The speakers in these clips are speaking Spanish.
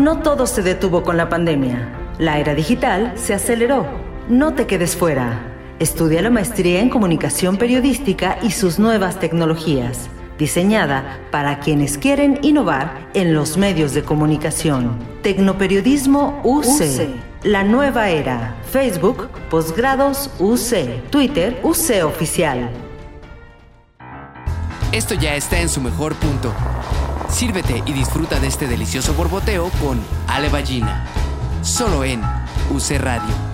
No todo se detuvo con la pandemia. La era digital se aceleró. No te quedes fuera. Estudia la maestría en comunicación periodística y sus nuevas tecnologías, diseñada para quienes quieren innovar en los medios de comunicación. Tecnoperiodismo UC. La nueva era. Facebook, Posgrados UC. Twitter, UC Oficial. Esto ya está en su mejor punto. Sírvete y disfruta de este delicioso borboteo con Ale Ballina. Solo en UC Radio.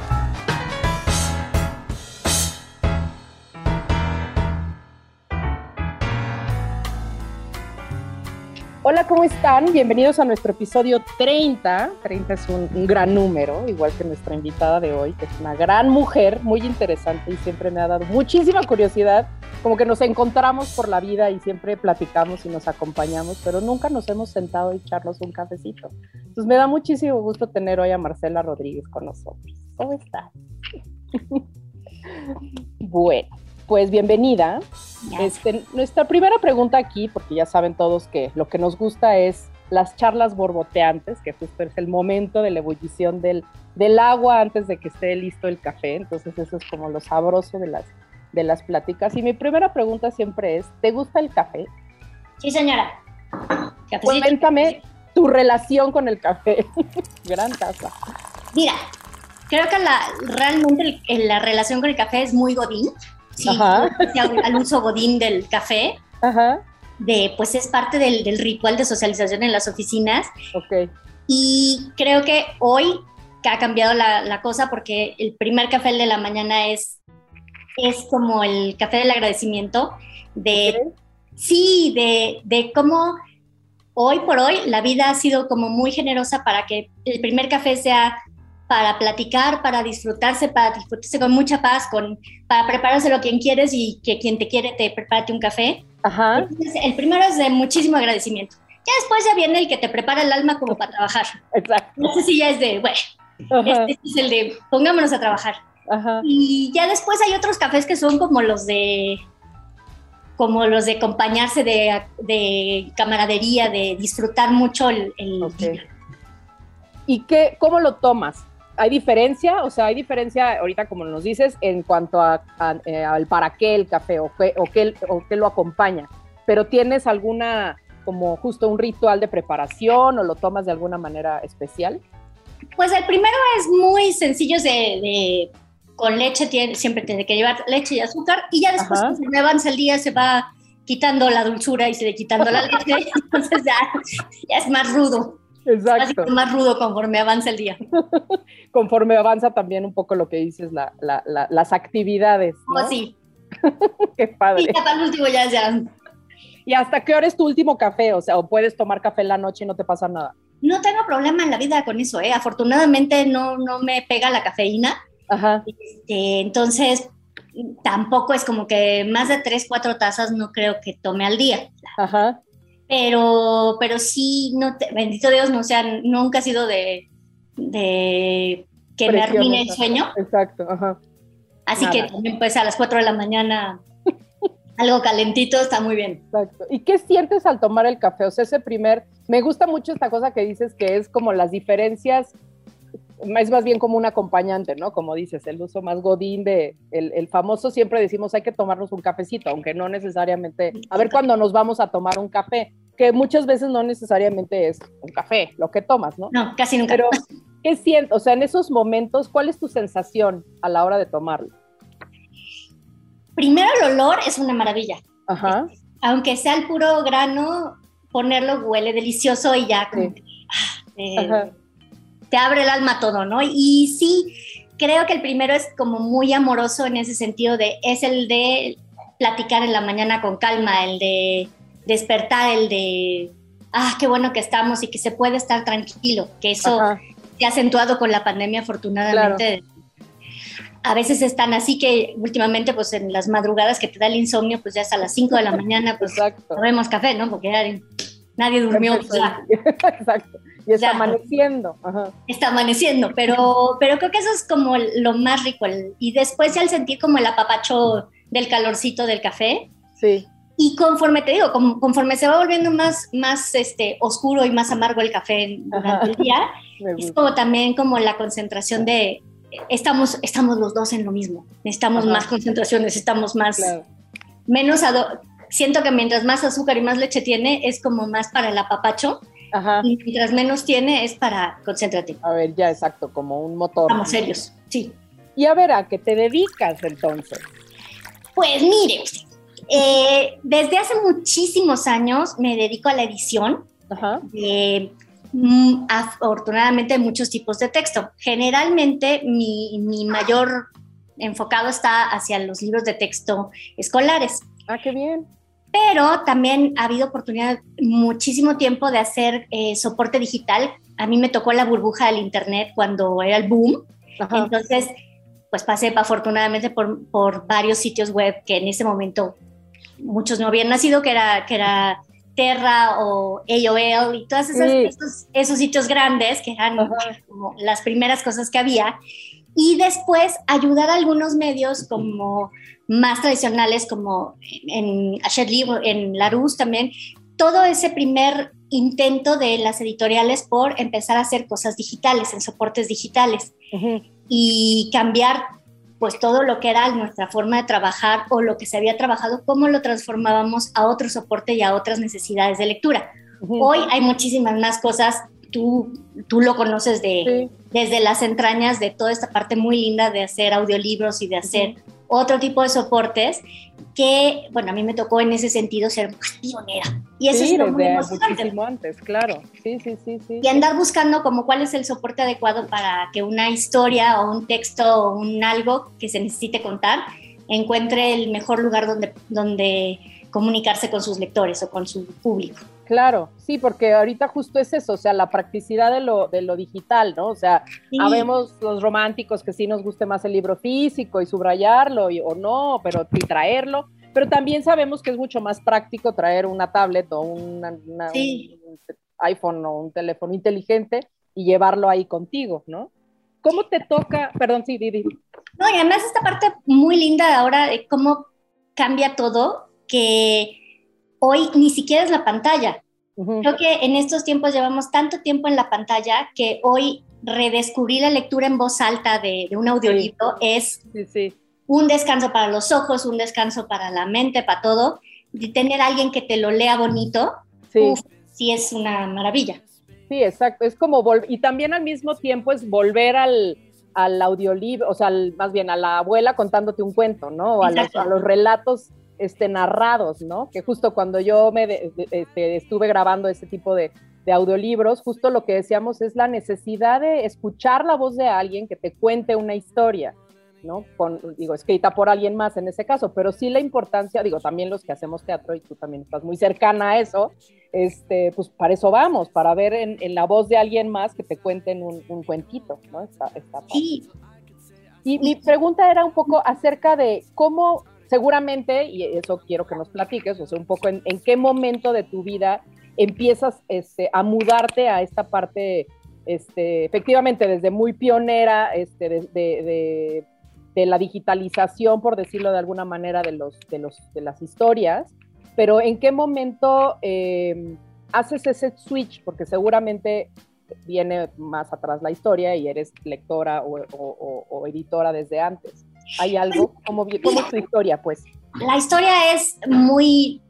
Hola, ¿cómo están? Bienvenidos a nuestro episodio 30. 30 es un, gran número, igual que nuestra invitada de hoy, que es una gran mujer, muy interesante y siempre me ha dado muchísima curiosidad como que nos encontramos por la vida y siempre platicamos y nos acompañamos, pero nunca nos hemos sentado a echarnos un cafecito. Entonces me da muchísimo gusto tener hoy a Marcela Rodríguez con nosotros. ¿Cómo estás? bueno, pues bienvenida. Este, nuestra primera pregunta aquí, porque ya saben todos que lo que nos gusta es las charlas borboteantes, que justo es el momento de la ebullición del, del agua antes de que esté listo el café. Entonces eso es como lo sabroso de las de las pláticas. Y mi primera pregunta siempre es, ¿te gusta el café? Sí, señora. Cuéntame tu relación con el café. Gran taza. Mira, creo que la, realmente la relación con el café es muy godín. Sí, al uso godín del café. Ajá. De, pues es parte del, del, ritual de socialización en las oficinas. Ok. Y creo que hoy que ha cambiado la, la cosa porque el primer café de la mañana es es como el café del agradecimiento, de, sí, de, de cómo hoy por hoy la vida ha sido como muy generosa para que el primer café sea para platicar, para disfrutarse, para disfrutarse con mucha paz, con, para preparárselo quien quieres y que quien te quiere te prepare un café. Ajá. Entonces, el primero es de muchísimo agradecimiento. Ya después ya viene el que te prepara el alma como para trabajar. Exacto. No sé si ya es de, bueno, este es el de pongámonos a trabajar. Y ya después hay otros cafés que son como los de como los de acompañarse de, de camaradería, de disfrutar mucho el, ¿Y qué, cómo lo tomas? ¿Hay diferencia? O sea, hay diferencia ahorita, como nos dices, en cuanto a, eh, al para qué el café o qué, o, qué, o qué lo acompaña. Pero ¿tienes alguna, como justo un ritual de preparación o lo tomas de alguna manera especial? Pues el primero es muy sencillo de con leche tiene, siempre tiene que llevar leche y azúcar y ya después cuando avanza el día se va quitando la dulzura y se le quitando la leche, entonces ya, es más rudo. Exacto. más rudo conforme avanza el día. conforme avanza también un poco lo que dices, la, la, las actividades. ¿no? Oh, sí. Qué padre. Y para el último ya, ya. ¿Y hasta qué hora es tu último café? O sea, o puedes tomar café en la noche y no te pasa nada. No tengo problema en la vida con eso, ¿eh? Afortunadamente no, no me pega la cafeína. Ajá. Este, entonces, tampoco es como que más de tres, cuatro tazas no creo que tome al día. Ajá. Pero, pero sí, no bendito Dios, no sea, nunca ha sido de, de que me arruine el sueño. Exacto, ajá. Así que también pues a las cuatro de la mañana algo calentito está muy bien. Exacto. ¿Y qué sientes al tomar el café? O sea, ese primer, me gusta mucho esta cosa que dices que es como las diferencias es más bien como un acompañante, ¿no? Como dices, el uso más godín de el, famoso, siempre decimos hay que tomarnos un cafecito, aunque no necesariamente, a ver cuándo nos vamos a tomar un café, que muchas veces no necesariamente es un café lo que tomas, ¿no? No, casi nunca. Pero, ¿qué sientes? O sea, en esos momentos, ¿cuál es tu sensación a la hora de tomarlo? Primero el olor es una maravilla. Ajá. Aunque sea el puro grano, ponerlo huele delicioso y ya como ah, eh, Ajá te abre el alma todo, ¿no? Y sí, creo que el primero es como muy amoroso en ese sentido de, es el de platicar en la mañana con calma, el de despertar, el de, ah, qué bueno que estamos y que se puede estar tranquilo, que eso se ha acentuado con la pandemia afortunadamente. A veces están así que últimamente, pues en las madrugadas que te da el insomnio, pues ya hasta las 5 de la mañana, pues tomemos café, ¿no? Porque nadie, durmió. Exacto. Y está amaneciendo. Está amaneciendo, pero, pero creo que eso es como lo más rico. y después al sentir como el apapacho del calorcito del café, sí. Y conforme te digo, conforme se va volviendo más, más este, oscuro y más amargo el café durante el día, es como también como la concentración de, estamos, estamos los dos en lo mismo, necesitamos más concentración, necesitamos más, menos, siento que mientras más azúcar y más leche tiene, es como más para el apapacho, y mientras menos tiene, es para concéntrate. A ver, ya exacto, como un motor. Estamos serios, sí. Y a ver, ¿a qué te dedicas entonces? Pues mire, eh, desde hace muchísimos años me dedico a la edición. Ajá. De, mm, afortunadamente muchos tipos de texto. Generalmente mi, mi, mayor enfocado está hacia los libros de texto escolares. Ah, qué bien. Pero también ha habido oportunidad muchísimo tiempo de hacer eh, soporte digital. A mí me tocó la burbuja del Internet cuando era el boom. Ajá. Entonces, pues pasé afortunadamente por, por, varios sitios web que en ese momento muchos no habían nacido, que era, que era Terra o AOL y todos esos, esos, sitios grandes que eran como las primeras cosas que había. Y después ayudar a algunos medios como más tradicionales como en Ashley, en Larousse también, todo ese primer intento de las editoriales por empezar a hacer cosas digitales, en soportes digitales. Y cambiar pues todo lo que era nuestra forma de trabajar o lo que se había trabajado, cómo lo transformábamos a otro soporte y a otras necesidades de lectura. Hoy hay muchísimas más cosas, tú, tú lo conoces de, desde las entrañas de toda esta parte muy linda de hacer audiolibros y de hacer otro tipo de soportes que, bueno, a mí me tocó en ese sentido ser más pionera. Y eso es lo muy emocionante. antes, claro. Sí, sí, sí, sí. Y andar buscando como cuál es el soporte adecuado para que una historia o un texto o un algo que se necesite contar encuentre el mejor lugar donde, donde comunicarse con sus lectores o con su público. Claro, sí, porque ahorita justo es eso, o sea, la practicidad de lo, de lo digital, ¿no? O sea, sabemos los románticos que sí nos guste más el libro físico y subrayarlo o no, pero y traerlo, pero también sabemos que es mucho más práctico traer una tablet o un iPhone o un teléfono inteligente y llevarlo ahí contigo, ¿no? ¿Cómo te toca? Perdón, sí, Didi. No, y además esta parte muy linda ahora de cómo cambia todo, que hoy ni siquiera es la pantalla. Creo que en estos tiempos llevamos tanto tiempo en la pantalla que hoy redescubrir la lectura en voz alta de, un audiolibro es un descanso para los ojos, un descanso para la mente, para todo. De tener a alguien que te lo lea bonito, sí, es una maravilla. Sí, exacto. Es como y también al mismo tiempo es volver al, al audiolibro, o sea, más bien a la abuela contándote un cuento, ¿no? O a los, a los, relatos este, narrados, ¿no? Que justo cuando yo me este, estuve grabando ese tipo de, audiolibros, justo lo que decíamos es la necesidad de escuchar la voz de alguien que te cuente una historia, ¿no? Con, digo, escrita por alguien más en ese caso, pero sí la importancia, digo, también los que hacemos teatro y tú también estás muy cercana a eso, este, pues para eso vamos, para ver en, la voz de alguien más que te cuenten un, cuentito, ¿no? sí. Y mi pregunta era un poco acerca de cómo seguramente, y eso quiero que nos platiques, o sea, un poco en, qué momento de tu vida empiezas este, a mudarte a esta parte, este, efectivamente, desde muy pionera este, de, la digitalización, por decirlo de alguna manera, de, los, las historias, pero en qué momento em, haces ese switch, porque seguramente viene más atrás la historia y eres lectora o editora desde antes. ¿Hay algo? ¿Cómo, cómo es tu historia, pues? La historia es muy,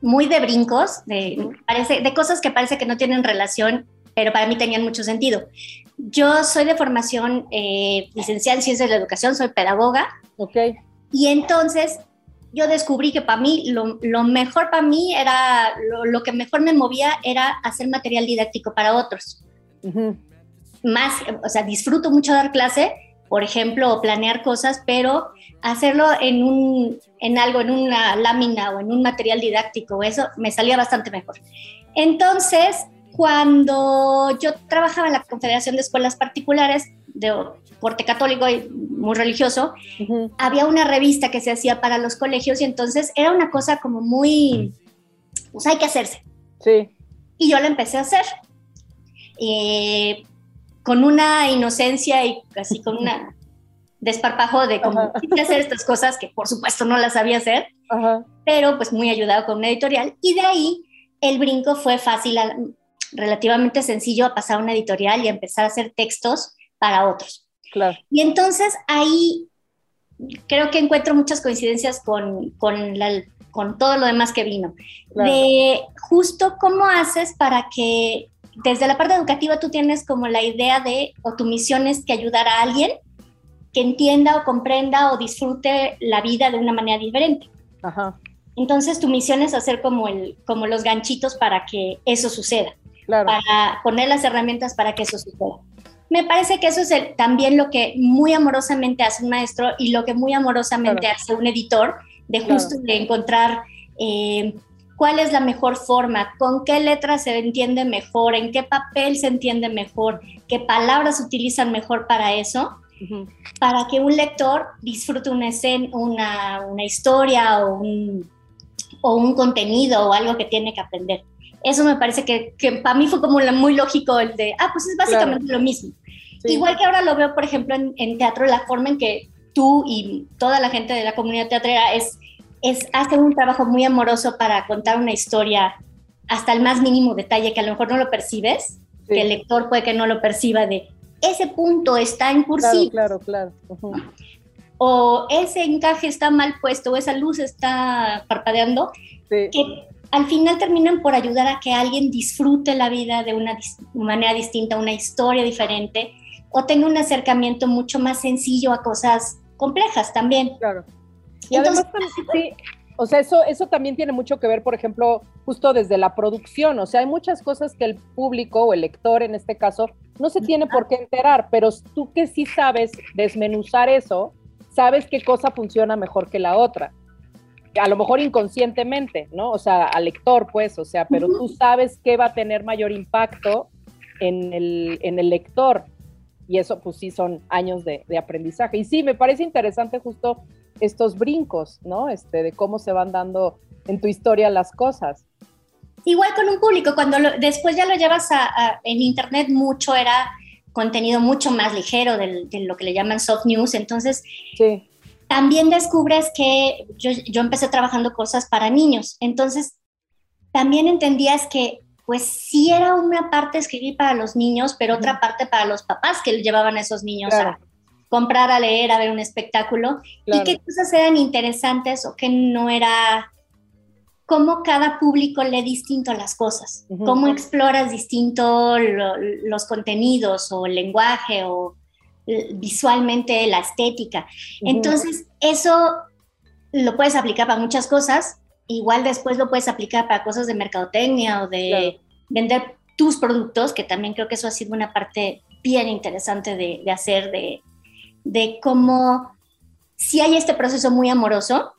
muy de brincos, de, parece, de cosas que parece que no tienen relación, pero para mí tenían mucho sentido. Yo soy de formación eh, licenciada en Ciencias de la Educación, soy pedagoga. Ok. Y entonces yo descubrí que para mí lo, lo mejor para mí era, lo, lo, que mejor me movía era hacer material didáctico para otros. Más, o sea, disfruto mucho dar clase, por ejemplo, o planear cosas, pero hacerlo en, un, en algo, en una lámina o en un material didáctico, eso me salía bastante mejor. Entonces, cuando yo trabajaba en la Confederación de Escuelas Particulares de corte católico y muy religioso, había una revista que se hacía para los colegios y entonces era una cosa como muy, pues hay que hacerse. Sí. Y yo la empecé a hacer. Eh, con una inocencia y así con una desparpajo de cómo hacer estas cosas que por supuesto no las sabía hacer, pero pues muy ayudado con una editorial. Y de ahí el brinco fue fácil, relativamente sencillo a pasar a una editorial y empezar a hacer textos para otros. Claro. Y entonces ahí creo que encuentro muchas coincidencias con, con, con todo lo demás que vino. De justo cómo haces para que desde la parte educativa tú tienes como la idea de, o tu misión es que ayudar a alguien que entienda o comprenda o disfrute la vida de una manera diferente. Ajá. Entonces tu misión es hacer como, el, como los ganchitos para que eso suceda, claro. para poner las herramientas para que eso suceda. Me parece que eso es también lo que muy amorosamente hace un maestro y lo que muy amorosamente hace un editor, de justo de encontrar eh, cuál es la mejor forma, con qué letras se entiende mejor, en qué papel se entiende mejor, qué palabras utilizan mejor para eso para que un lector disfrute una escena, una, una historia o un, o un, contenido o algo que tiene que aprender. Eso me parece que, que para mí fue como muy lógico el de, ah, pues es básicamente lo mismo. Igual que ahora lo veo, por ejemplo, en, en, teatro, la forma en que tú y toda la gente de la comunidad teatrera es, es hace un trabajo muy amoroso para contar una historia hasta el más mínimo detalle que a lo mejor no lo percibes, que el lector puede que no lo perciba de, ese punto está en cursiva. Claro, claro, O ese encaje está mal puesto, o esa luz está parpadeando, que al final terminan por ayudar a que alguien disfrute la vida de una manera distinta, una historia diferente, o tenga un acercamiento mucho más sencillo a cosas complejas también. Claro. Y además, sí, o sea, eso, eso también tiene mucho que ver, por ejemplo, justo desde la producción. O sea, hay muchas cosas que el público o el lector en este caso no se tiene por qué enterar, pero tú que sí sabes desmenuzar eso, sabes qué cosa funciona mejor que la otra. A lo mejor inconscientemente, ¿no? O sea, al lector, pues, o sea, pero tú sabes qué va a tener mayor impacto en el, en el lector. Y eso, pues sí, son años de, de aprendizaje. Y sí, me parece interesante justo estos brincos, ¿no? Este, de cómo se van dando en tu historia las cosas. Igual con un público, cuando después ya lo llevas a, en internet, mucho era contenido mucho más ligero de, lo que le llaman soft news, entonces sí. también descubres que yo, yo empecé trabajando cosas para niños, entonces también entendías que pues sí era una parte escribir para los niños, pero otra parte para los papás que llevaban a esos niños a, comprar, a leer, a ver un espectáculo y qué cosas eran interesantes o qué no era, cómo cada público lee distinto las cosas, cómo exploras distinto los contenidos o el lenguaje o visualmente la estética. Entonces, eso lo puedes aplicar para muchas cosas, igual después lo puedes aplicar para cosas de mercadotecnia o de vender tus productos, que también creo que eso ha sido una parte bien interesante de, de hacer, de, de cómo si hay este proceso muy amoroso,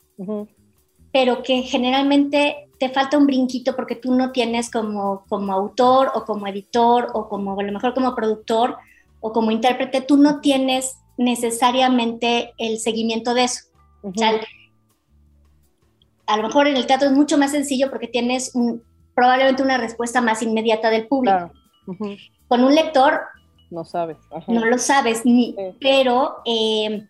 pero que generalmente te falta un brinquito porque tú no tienes como, como autor o como editor o como a lo mejor como productor o como intérprete, tú no tienes necesariamente el seguimiento de eso. a lo mejor en el teatro es mucho más sencillo porque tienes probablemente una respuesta más inmediata del público. Con un lector no sabes. No lo sabes, ni, pero eh,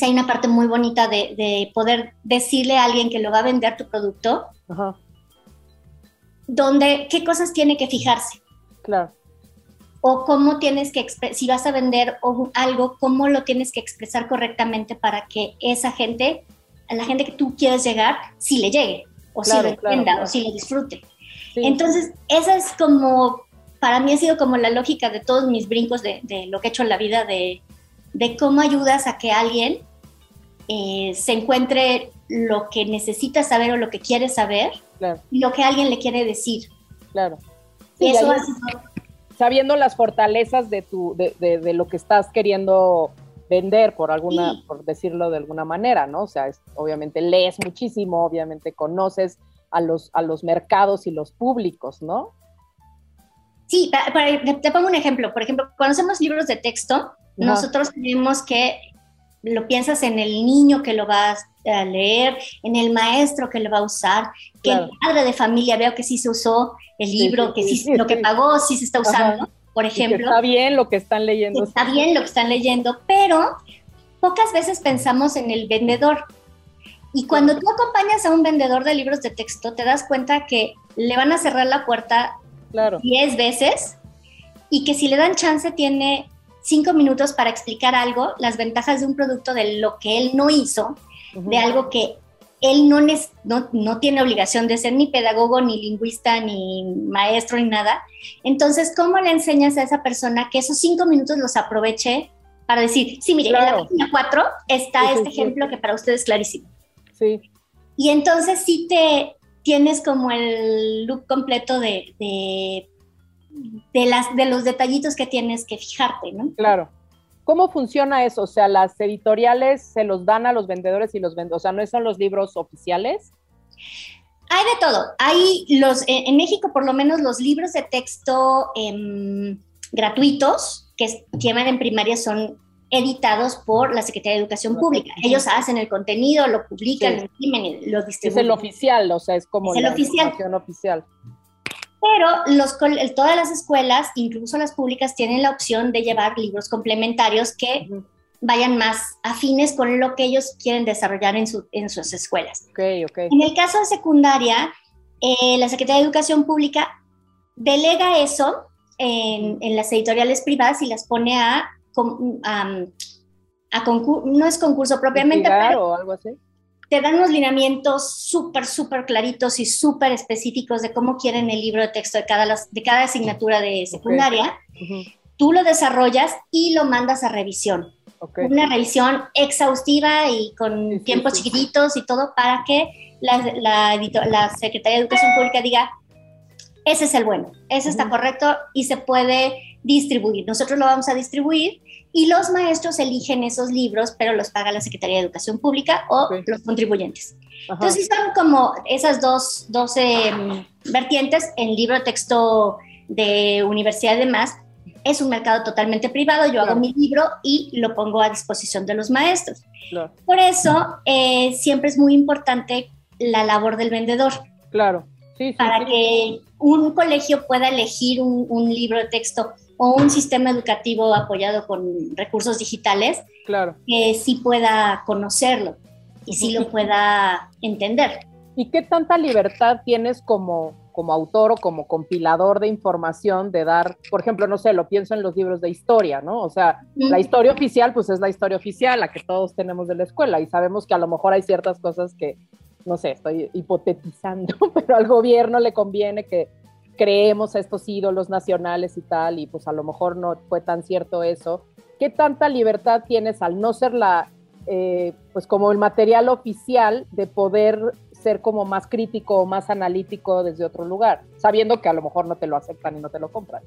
hay una parte muy bonita de, poder decirle a alguien que lo va a vender tu producto, donde, qué cosas tiene que fijarse. Claro. O cómo tienes que, si vas a vender algo, cómo lo tienes que expresar correctamente para que esa gente, a la gente que tú quieres llegar, sí le llegue, o si lo entienda, o si lo disfrute. Entonces, esa es como para mí ha sido como la lógica de todos mis brincos de, lo que he hecho en la vida, de, cómo ayudas a que alguien eh, se encuentre lo que necesita saber o lo que quiere saber y lo que alguien le quiere decir. Claro. eso Sabiendo las fortalezas de, tu, de, lo que estás queriendo vender, por alguna, por decirlo de alguna manera, ¿no? O sea, obviamente lees muchísimo, obviamente conoces a los, a los mercados y los públicos, ¿no? Sí, te pongo un ejemplo. Por ejemplo, cuando hacemos libros de texto, nosotros tenemos que lo piensas en el niño que lo va a leer, en el maestro que lo va a usar, que el padre de familia veo que sí se usó el libro, que sí, lo que pagó sí se está usando, por ejemplo. está bien lo que están leyendo. Está bien lo que están leyendo, pero pocas veces pensamos en el vendedor. Y cuando tú acompañas a un vendedor de libros de texto, te das cuenta que le van a cerrar la puerta claro. 10 veces y que si le dan chance tiene 5 minutos para explicar algo, las ventajas de un producto de lo que él no hizo, de algo que él no, no, no, tiene obligación de ser ni pedagogo, ni lingüista, ni maestro, ni nada. Entonces, ¿cómo le enseñas a esa persona que esos cinco minutos los aproveche para decir, sí, mire, en la página 4 está este ejemplo que para ustedes es clarísimo? Sí. Y entonces sí te tienes como el look completo de, de, de, las, de los detallitos que tienes que fijarte, ¿no? Claro. ¿Cómo funciona eso? O sea, las editoriales se los dan a los vendedores y los vendedores, o sea, ¿no son los libros oficiales? Hay de todo. Hay los, en México por lo menos los libros de texto em, gratuitos que llevan en primaria son editados por la Secretaría de Educación Pública. Ellos hacen el contenido, lo publican, lo imprimen, lo distribuyen. Es el oficial, o sea, es como la oficial. oficial. Pero los, todas las escuelas, incluso las públicas, tienen la opción de llevar libros complementarios que vayan más afines con lo que ellos quieren desarrollar en, en sus escuelas. Okay, okay. En el caso de secundaria, eh, la Secretaría de Educación Pública delega eso en, en, las editoriales privadas y las pone a, a no es concurso propiamente, pero, o algo así te dan unos lineamientos súper, súper claritos y súper específicos de cómo quieren el libro de texto de cada, de cada asignatura de secundaria. Tú lo desarrollas y lo mandas a revisión. Una revisión exhaustiva y con tiempos chiquititos y todo para que la, la, Secretaría de Educación Pública diga, ese es el bueno, ese está correcto y se puede distribuir. Nosotros lo vamos a distribuir y los maestros eligen esos libros, pero los paga la Secretaría de Educación Pública o los contribuyentes. Entonces son como esas dos, dos em, vertientes en libro texto de universidad y demás. Es un mercado totalmente privado, yo hago mi libro y lo pongo a disposición de los maestros. Por eso eh, siempre es muy importante la labor del vendedor. Claro. para que un colegio pueda elegir un, un libro de texto o un sistema educativo apoyado con recursos digitales claro. que sí pueda conocerlo y sí lo pueda entender. ¿Y qué tanta libertad tienes como, como autor o como compilador de información de dar, por ejemplo, no sé, lo pienso en los libros de historia, ¿no? O sea, la historia oficial, pues es la historia oficial, la que todos tenemos de la escuela y sabemos que a lo mejor hay ciertas cosas que, no sé, estoy hipotetizando, pero al gobierno le conviene que creemos a estos ídolos nacionales y tal, y pues a lo mejor no fue tan cierto eso. ¿Qué tanta libertad tienes al no ser la, eh, pues como el material oficial de poder ser como más crítico o más analítico desde otro lugar, sabiendo que a lo mejor no te lo aceptan y no te lo compran?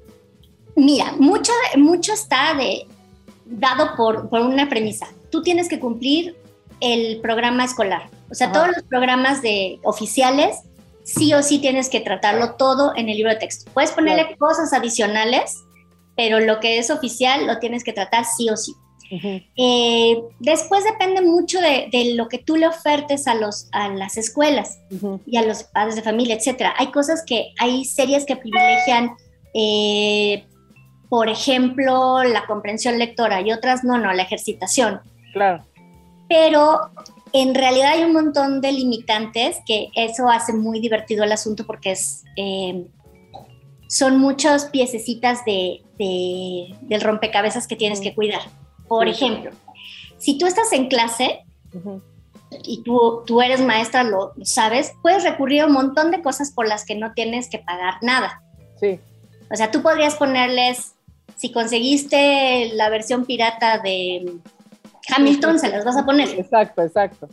Mira, mucho, mucho está de, dado por, por una premisa. Tú tienes que cumplir el programa escolar. O sea, todos los programas de oficiales sí o sí tienes que tratarlo todo en el libro de texto. Puedes ponerle cosas adicionales, pero lo que es oficial lo tienes que tratar sí o sí. Eh, después depende mucho de, lo que tú le ofertes a, los, a las escuelas y a los padres de familia, etcétera. Hay cosas que, hay series que privilegian, eh, por ejemplo, la comprensión lectora y otras no, no, la ejercitación. Claro. Pero en realidad hay un montón de limitantes que eso hace muy divertido el asunto porque es, eh, son muchas piececitas de, del rompecabezas que tienes que cuidar. Por ejemplo, si tú estás en clase y tú, tú eres maestra, lo, sabes, puedes recurrir a un montón de cosas por las que no tienes que pagar nada. Sí. O sea, tú podrías ponerles, si conseguiste la versión pirata de Hamilton se las vas a poner. Exacto, exacto.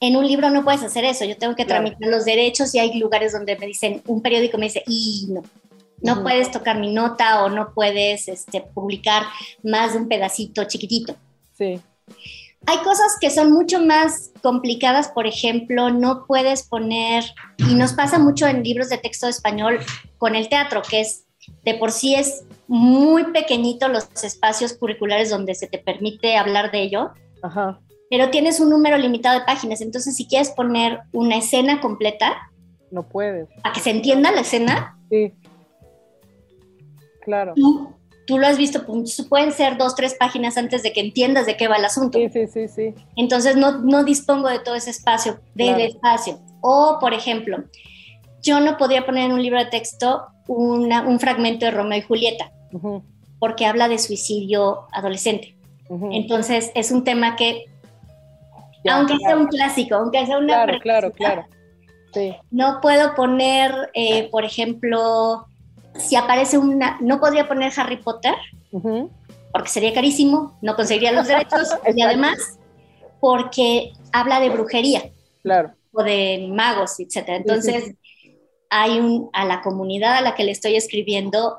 En un libro no puedes hacer eso, yo tengo que tramitar los derechos y hay lugares donde me dicen, un periódico me dice, y no, no puedes tocar mi nota o no puedes este, publicar más de un pedacito chiquitito. Sí. Hay cosas que son mucho más complicadas, por ejemplo, no puedes poner, y nos pasa mucho en libros de texto español con el teatro, que es de por sí es muy pequeñito los espacios curriculares donde se te permite hablar de ello. Pero tienes un número limitado de páginas, entonces si quieres poner una escena completa, no puedes. Para que se entienda la escena. Sí. Claro. Tú, tú lo has visto, pueden ser dos, tres páginas antes de que entiendas de qué va el asunto. Sí, sí, sí, sí. Entonces no, no dispongo de todo ese espacio, del espacio. O, por ejemplo, yo no podría poner en un libro de texto un fragmento de Romeo y Julieta, porque habla de suicidio adolescente. Entonces es un tema que, aunque sea un clásico, aunque sea una... Claro, claro, claro. No puedo poner, eh, por ejemplo, si aparece una, no podría poner Harry Potter, porque sería carísimo, no conseguiría los derechos, y además porque habla de brujería. Claro. O de magos, etcétera. Entonces, hay un, a la comunidad a la que le estoy escribiendo,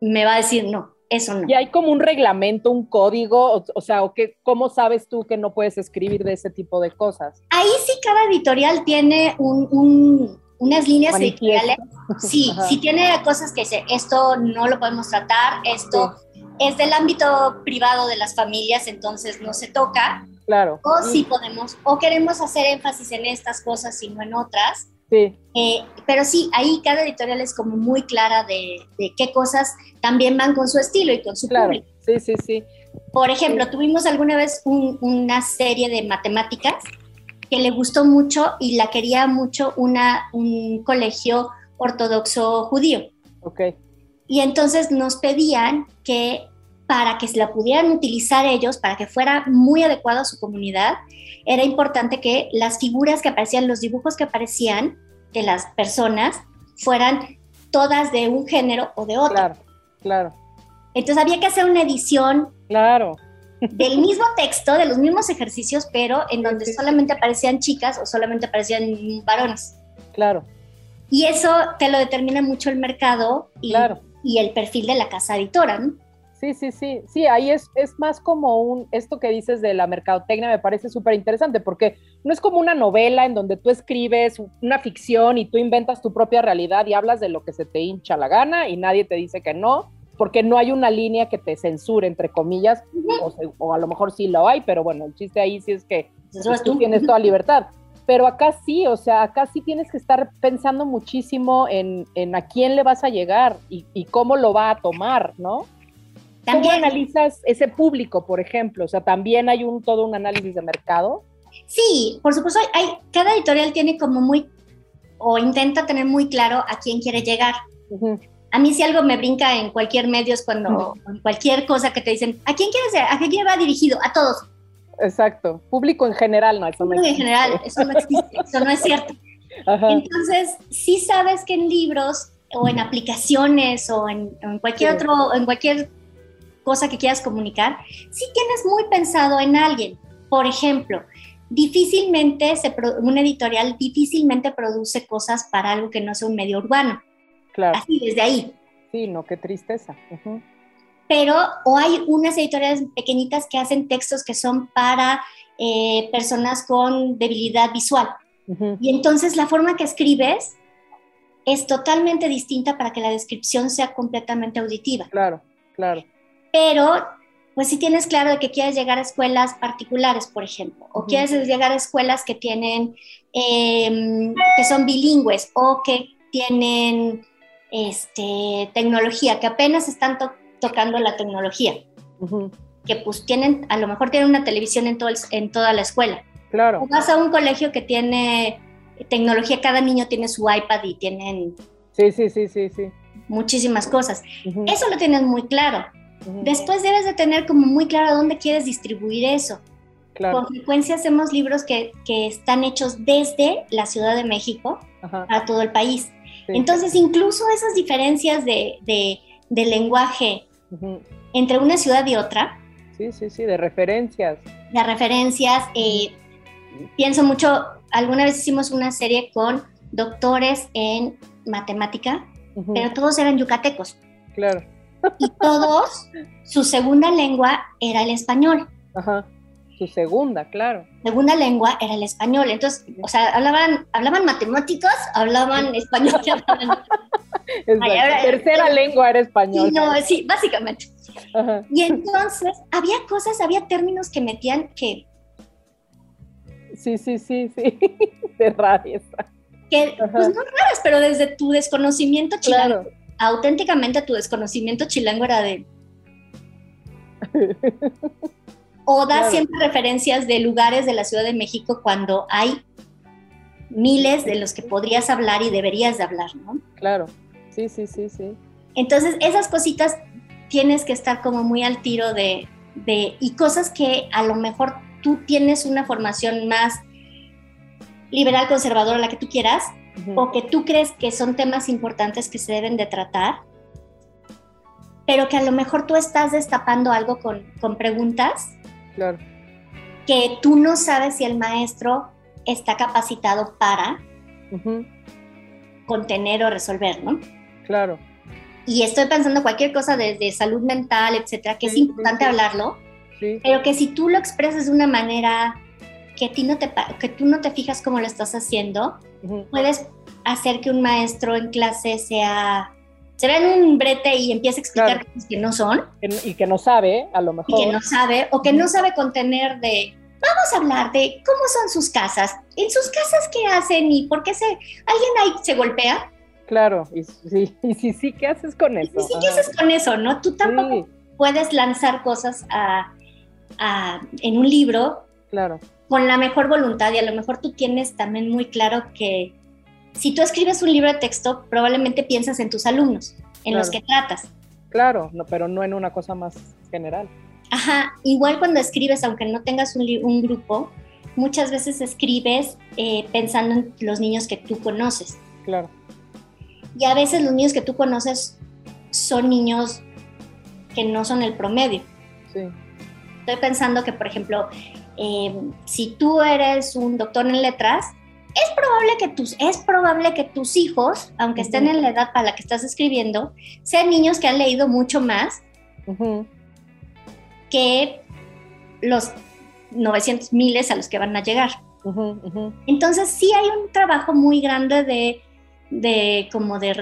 me va a decir no, eso no. Y hay como un reglamento, un código, o, sea, o que, ¿cómo sabes tú que no puedes escribir de ese tipo de cosas? Ahí sí cada editorial tiene un, unas líneas editoriales. Sí, sí tiene cosas que dice, esto no lo podemos tratar, esto es del ámbito privado de las familias, entonces no se toca. Claro. O sí podemos, o queremos hacer énfasis en estas cosas y no en otras. Sí. Eh, pero sí, ahí cada editorial es como muy clara de, qué cosas también van con su estilo y con su claro. público. Sí, sí, sí. Por ejemplo, tuvimos alguna vez una serie de matemáticas que le gustó mucho y la quería mucho una, un colegio ortodoxo judío. Ok. Y entonces nos pedían que para que se la pudieran utilizar ellos, para que fuera muy adecuado a su comunidad, era importante que las figuras que aparecían, los dibujos que aparecían de las personas, fueran todas de un género o de otro. Claro, claro. Entonces había que hacer una edición claro. del mismo texto, de los mismos ejercicios, pero en donde solamente aparecían chicas o solamente aparecían varones. Claro. Y eso te lo determina mucho el mercado y, claro. y el perfil de la casa editora, ¿no? Sí, sí, sí, sí, ahí es, es más como un, esto que dices de la mercadotecnia me parece súper interesante porque no es como una novela en donde tú escribes una ficción y tú inventas tu propia realidad y hablas de lo que se te hincha la gana y nadie te dice que no, porque no hay una línea que te censure, entre comillas, o, a lo mejor sí lo hay, pero bueno, el chiste ahí sí es que pues, tú tienes toda libertad. Pero acá sí, o sea, acá sí tienes que estar pensando muchísimo en, en a quién le vas a llegar y, y cómo lo va a tomar, ¿no? ¿Cómo analizas ese público, por ejemplo? O sea, también hay un todo un análisis de mercado. Sí, por supuesto, hay, cada editorial tiene como muy, o intenta tener muy claro a quién quiere llegar. A mí si algo me brinca en cualquier medio es cuando, en cualquier cosa que te dicen, ¿a quién quieres ser? ¿A quién va dirigido? A todos. Exacto, público en general, no, eso Público en general, eso no existe, eso no es cierto. Entonces, sí sabes que en libros o en aplicaciones o en, cualquier otro, en cualquier cosa que quieras comunicar, si tienes muy pensado en alguien. Por ejemplo, difícilmente se un editorial difícilmente produce cosas para algo que no sea un medio urbano. Claro. Así desde ahí. Sí, no, qué tristeza. Pero o hay unas editoriales pequeñitas que hacen textos que son para eh, personas con debilidad visual. Y entonces la forma que escribes es totalmente distinta para que la descripción sea completamente auditiva. Claro, claro pero pues si tienes claro de que quieres llegar a escuelas particulares, por ejemplo, o quieres llegar a escuelas que tienen, em, que son bilingües o que tienen este, tecnología, que apenas están tocando la tecnología, que pues tienen, a lo mejor tienen una televisión en, todo en toda la escuela. Claro. O vas a un colegio que tiene tecnología, cada niño tiene su iPad y tienen... Sí, sí, sí, sí, sí. Muchísimas cosas. Eso lo tienes muy claro Después debes de tener como muy claro dónde quieres distribuir eso. Con frecuencia hacemos libros que, están hechos desde la Ciudad de México a todo el país. Entonces, incluso esas diferencias de, lenguaje entre una ciudad y otra. Sí, sí, sí, de referencias. De referencias. Eh, pienso mucho, alguna vez hicimos una serie con doctores en matemática, pero todos eran yucatecos. Claro y todos, su segunda lengua era el español. Ajá, su segunda, claro. Segunda lengua era el español. Entonces, o sea, hablaban, hablaban matemáticos, hablaban español. tercera lengua era español. no, sí, básicamente. Y entonces, había cosas, había términos que metían que... Sí, sí, sí, sí, de raras. Que, pues no raras, pero desde tu desconocimiento chileno. Auténticamente tu desconocimiento chilango era de... o da siempre referencias de lugares de la Ciudad de México cuando hay miles de los que podrías hablar y deberías de hablar, ¿no? Claro, sí, sí, sí, sí. Entonces, esas cositas tienes que estar como muy al tiro de, de, y cosas que a lo mejor tú tienes una formación más liberal, conservadora, la que tú quieras, o que tú crees que son temas importantes que se deben de tratar, pero que a lo mejor tú estás destapando algo con, con preguntas claro. que tú no sabes si el maestro está capacitado para contener o resolver, ¿no? Claro. Y estoy pensando cualquier cosa desde salud mental, etcétera, que es importante hablarlo, pero que si tú lo expresas de una manera que, ti no te, que tú no te fijas cómo lo estás haciendo, puedes hacer que un maestro en clase sea se ve en un brete y empieza a explicar cosas que no son. Y que no sabe, a lo mejor. Y que no sabe, o que no sabe contener de, vamos a hablar de cómo son sus casas. En sus casas, ¿qué hacen? ¿Y por qué se, alguien ahí se golpea? Claro, y sí, y sí, sí, ¿qué haces con eso? Y sí, ¿qué haces con eso? ¿No? Tú tampoco puedes lanzar cosas a, a, en un libro. Claro. Con la mejor voluntad y a lo mejor tú tienes también muy claro que si tú escribes un libro de texto, probablemente piensas en tus alumnos, en los que tratas. Claro, no, pero no en una cosa más general. Ajá, igual cuando escribes, aunque no tengas un, un grupo, muchas veces escribes eh, pensando en los niños que tú conoces. Claro. Y a veces los niños que tú conoces son niños que no son el promedio. Sí. Estoy pensando que, por ejemplo, eh, si tú eres un doctor en letras, es probable que tus, es probable que tus hijos, aunque estén en la edad para la que estás escribiendo, sean niños que han leído mucho más que los 900 miles a los que van a llegar. Entonces sí hay un trabajo muy grande de, de como de,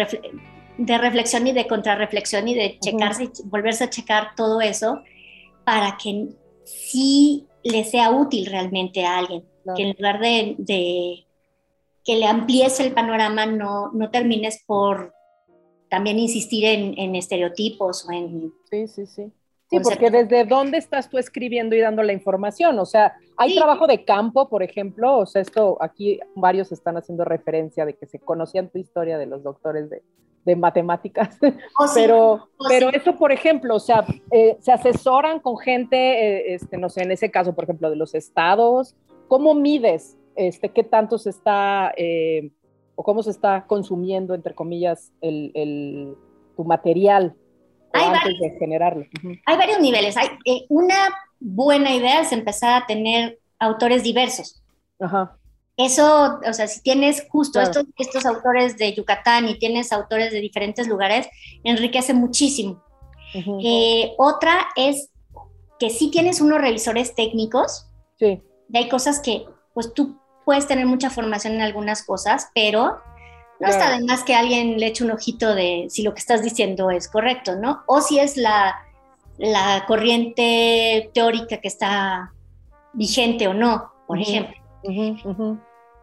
de reflexión y de contrarreflexión y de checarse y volverse a checar todo eso para que sí le sea útil realmente a alguien. Que en lugar de que le amplíes el panorama, no, no termines por también insistir en, estereotipos o en... Sí, sí, sí. Sí, porque desde dónde estás tú escribiendo y dando la información, o sea, hay trabajo de campo, por ejemplo, o sea, esto aquí varios están haciendo referencia de que se conocían tu historia de los doctores de, de matemáticas, oh, pero, oh, pero eso, por ejemplo, o sea, eh, se asesoran con gente, eh, este, no sé, en ese caso, por ejemplo, de los estados, ¿cómo mides este, qué tanto se está eh, o cómo se está consumiendo, entre comillas, el, tu material antes de generarlo. Hay varios niveles. Hay, eh, una buena idea es empezar a tener autores diversos. Ajá. Eso, o sea, si tienes justo estos, estos autores de Yucatán y tienes autores de diferentes lugares, enriquece muchísimo. Eh, otra es que si tienes unos revisores técnicos, sí. y hay cosas que pues tú puedes tener mucha formación en algunas cosas, pero no está de más que alguien le eche un ojito de si lo que estás diciendo es correcto, ¿no? O si es la, la corriente teórica que está vigente o no, por ejemplo.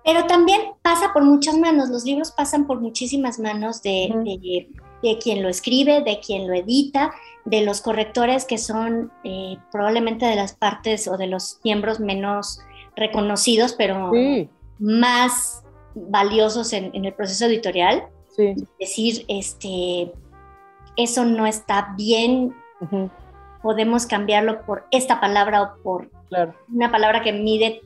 Pero también pasa por muchas manos, los libros pasan por muchísimas manos de, de, quien lo escribe, de quien lo edita, de los correctores que son eh, probablemente de las partes o de los miembros menos reconocidos, pero más valiosos en, el proceso editorial. Sí. Decir, este, eso no está bien, podemos cambiarlo por esta palabra o por una palabra que mide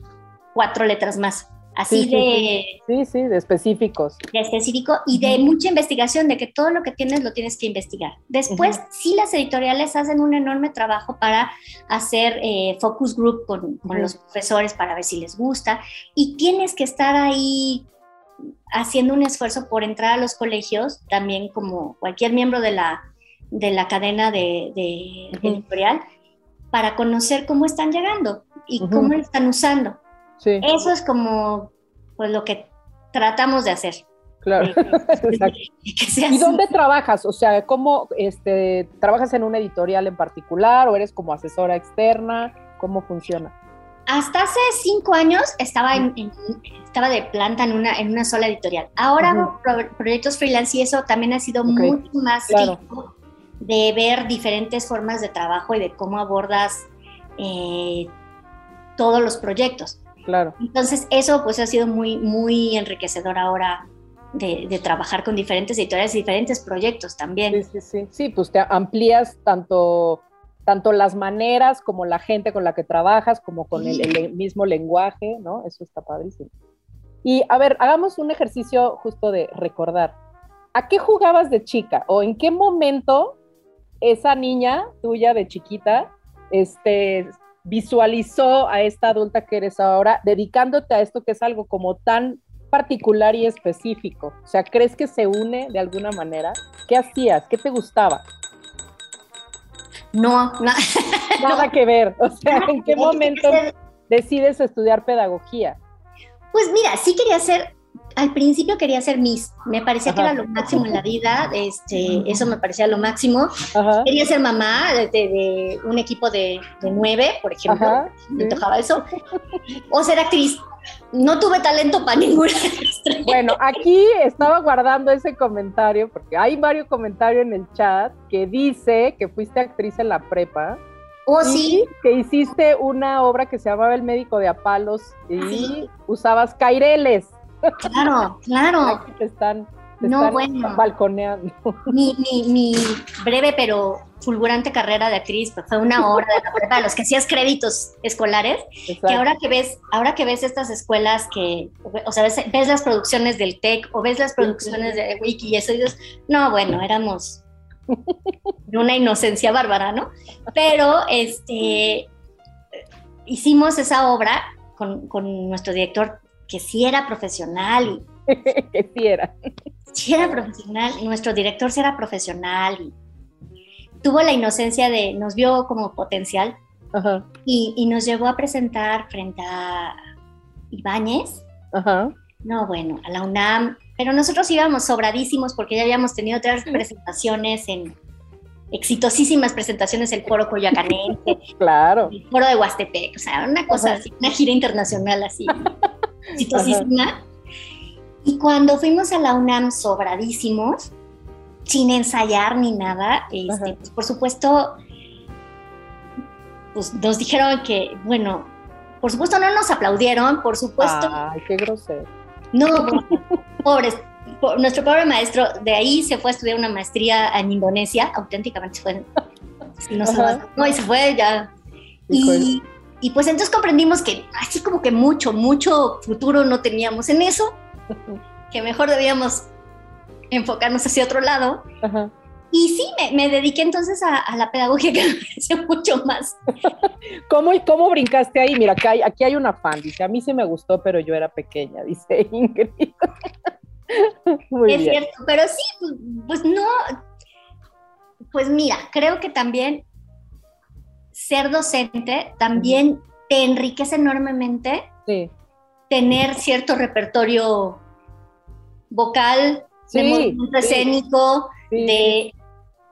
cuatro letras más así de... Sí, sí, de específicos. De específico y de mucha investigación, de que todo lo que tienes lo tienes que investigar. Después, sí, las editoriales hacen un enorme trabajo para hacer eh, focus group con, con los profesores para ver si les gusta y tienes que estar ahí haciendo un esfuerzo por entrar a los colegios, también como cualquier miembro de la, de la cadena de, editorial, para conocer cómo están llegando y cómo lo están usando. Eso es como pues, lo que tratamos de hacer. Claro. ¿Y dónde trabajas? O sea, ¿cómo este, trabajas en una editorial en particular o eres como asesora externa? ¿Cómo funciona? Hasta hace cinco años estaba, en, estaba de planta en una, en una sola editorial. Ahora hago proyectos freelance y eso también ha sido mucho más rico de ver diferentes formas de trabajo y de cómo abordas eh, todos los proyectos. Claro. Entonces eso pues ha sido muy, muy enriquecedor ahora de, de, trabajar con diferentes editoriales y diferentes proyectos también. Sí, sí, sí. Sí, pues te amplías tanto tanto las maneras como la gente con la que trabajas, como con el, mismo lenguaje, ¿no? Eso está padrísimo. Y a ver, hagamos un ejercicio justo de recordar. ¿A qué jugabas de chica? ¿O en qué momento esa niña tuya de chiquita este, visualizó a esta adulta que eres ahora dedicándote a esto que es algo como tan particular y específico? O sea, ¿crees que se une de alguna manera? ¿Qué hacías? ¿Qué te gustaba? No, nada que ver. O sea, ¿en qué momento decides estudiar pedagogía? Pues mira, sí quería ser, al principio quería ser Miss, me parecía que era lo máximo en la vida, este, eso me parecía lo máximo. Quería ser mamá de, un equipo de, nueve, por ejemplo, me tocaba eso, o ser actriz no tuve talento para ninguna. Bueno, aquí estaba guardando ese comentario porque hay varios comentarios en el chat que dice que fuiste actriz en la prepa. Oh, sí. Que hiciste una obra que se llamaba El médico de Apalos y usabas caireles. Claro, claro. Aquí te están no, bueno. balconeando. Mi, mi, breve pero fulgurante carrera de actriz pues, fue una hora de la los que hacías créditos escolares, que ahora que ves, ahora que ves estas escuelas que, o sea, ves, las producciones del TEC o ves las producciones de Wiki y eso, y dices, no, bueno, éramos de una inocencia bárbara, ¿no? Pero este hicimos esa obra con, con nuestro director que sí era profesional y que sí era. sí era profesional, nuestro director sí era profesional y tuvo la inocencia de, nos vio como potencial Y, nos llevó a presentar frente a Ibáñez. No, bueno, a la UNAM, pero nosotros íbamos sobradísimos porque ya habíamos tenido otras presentaciones en exitosísimas presentaciones el Foro Coyoacanense, claro. el Foro de Huastepec, o sea, una cosa así, una gira internacional así, exitosísima. Y cuando fuimos a la UNAM sobradísimos, sin ensayar ni nada, este, pues, por supuesto, pues nos dijeron que, bueno, por supuesto no nos aplaudieron, por supuesto. Ay, qué grosero. No, pobres. nuestro pobre maestro de ahí se fue a estudiar una maestría en Indonesia, auténticamente fue. no, no, y se fue ya. Y, y pues entonces comprendimos que así como que mucho, mucho futuro no teníamos en eso que mejor debíamos enfocarnos hacia otro lado. Y sí, me, dediqué entonces a, la pedagogía que me pareció mucho más. ¿Cómo, ¿Cómo brincaste ahí? Mira, aquí hay, aquí hay una fan, dice, a mí sí me gustó, pero yo era pequeña, dice Ingrid. es cierto, pero sí, pues, pues, no, pues mira, creo que también ser docente también te enriquece enormemente. Sí tener cierto repertorio vocal, de movimiento escénico, de...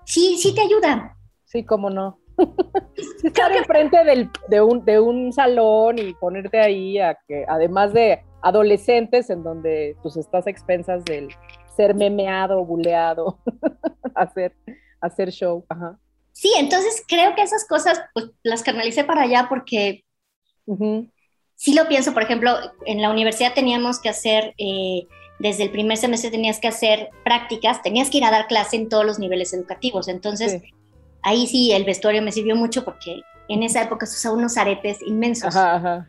Sí, sí te ayuda. Sí, cómo no. Estar enfrente del, de, un, de un salón y ponerte ahí a que, además de adolescentes en donde pues estás a expensas del ser memeado, buleado, hacer, hacer show. Ajá. Sí, entonces creo que esas cosas pues, las canalicé para allá porque sí lo pienso, por ejemplo, en la universidad teníamos que hacer, eh, desde el primer semestre tenías que hacer prácticas, tenías que ir a dar clase en todos los niveles educativos. Entonces, ahí sí el vestuario me sirvió mucho porque en esa época se usaba unos aretes inmensos.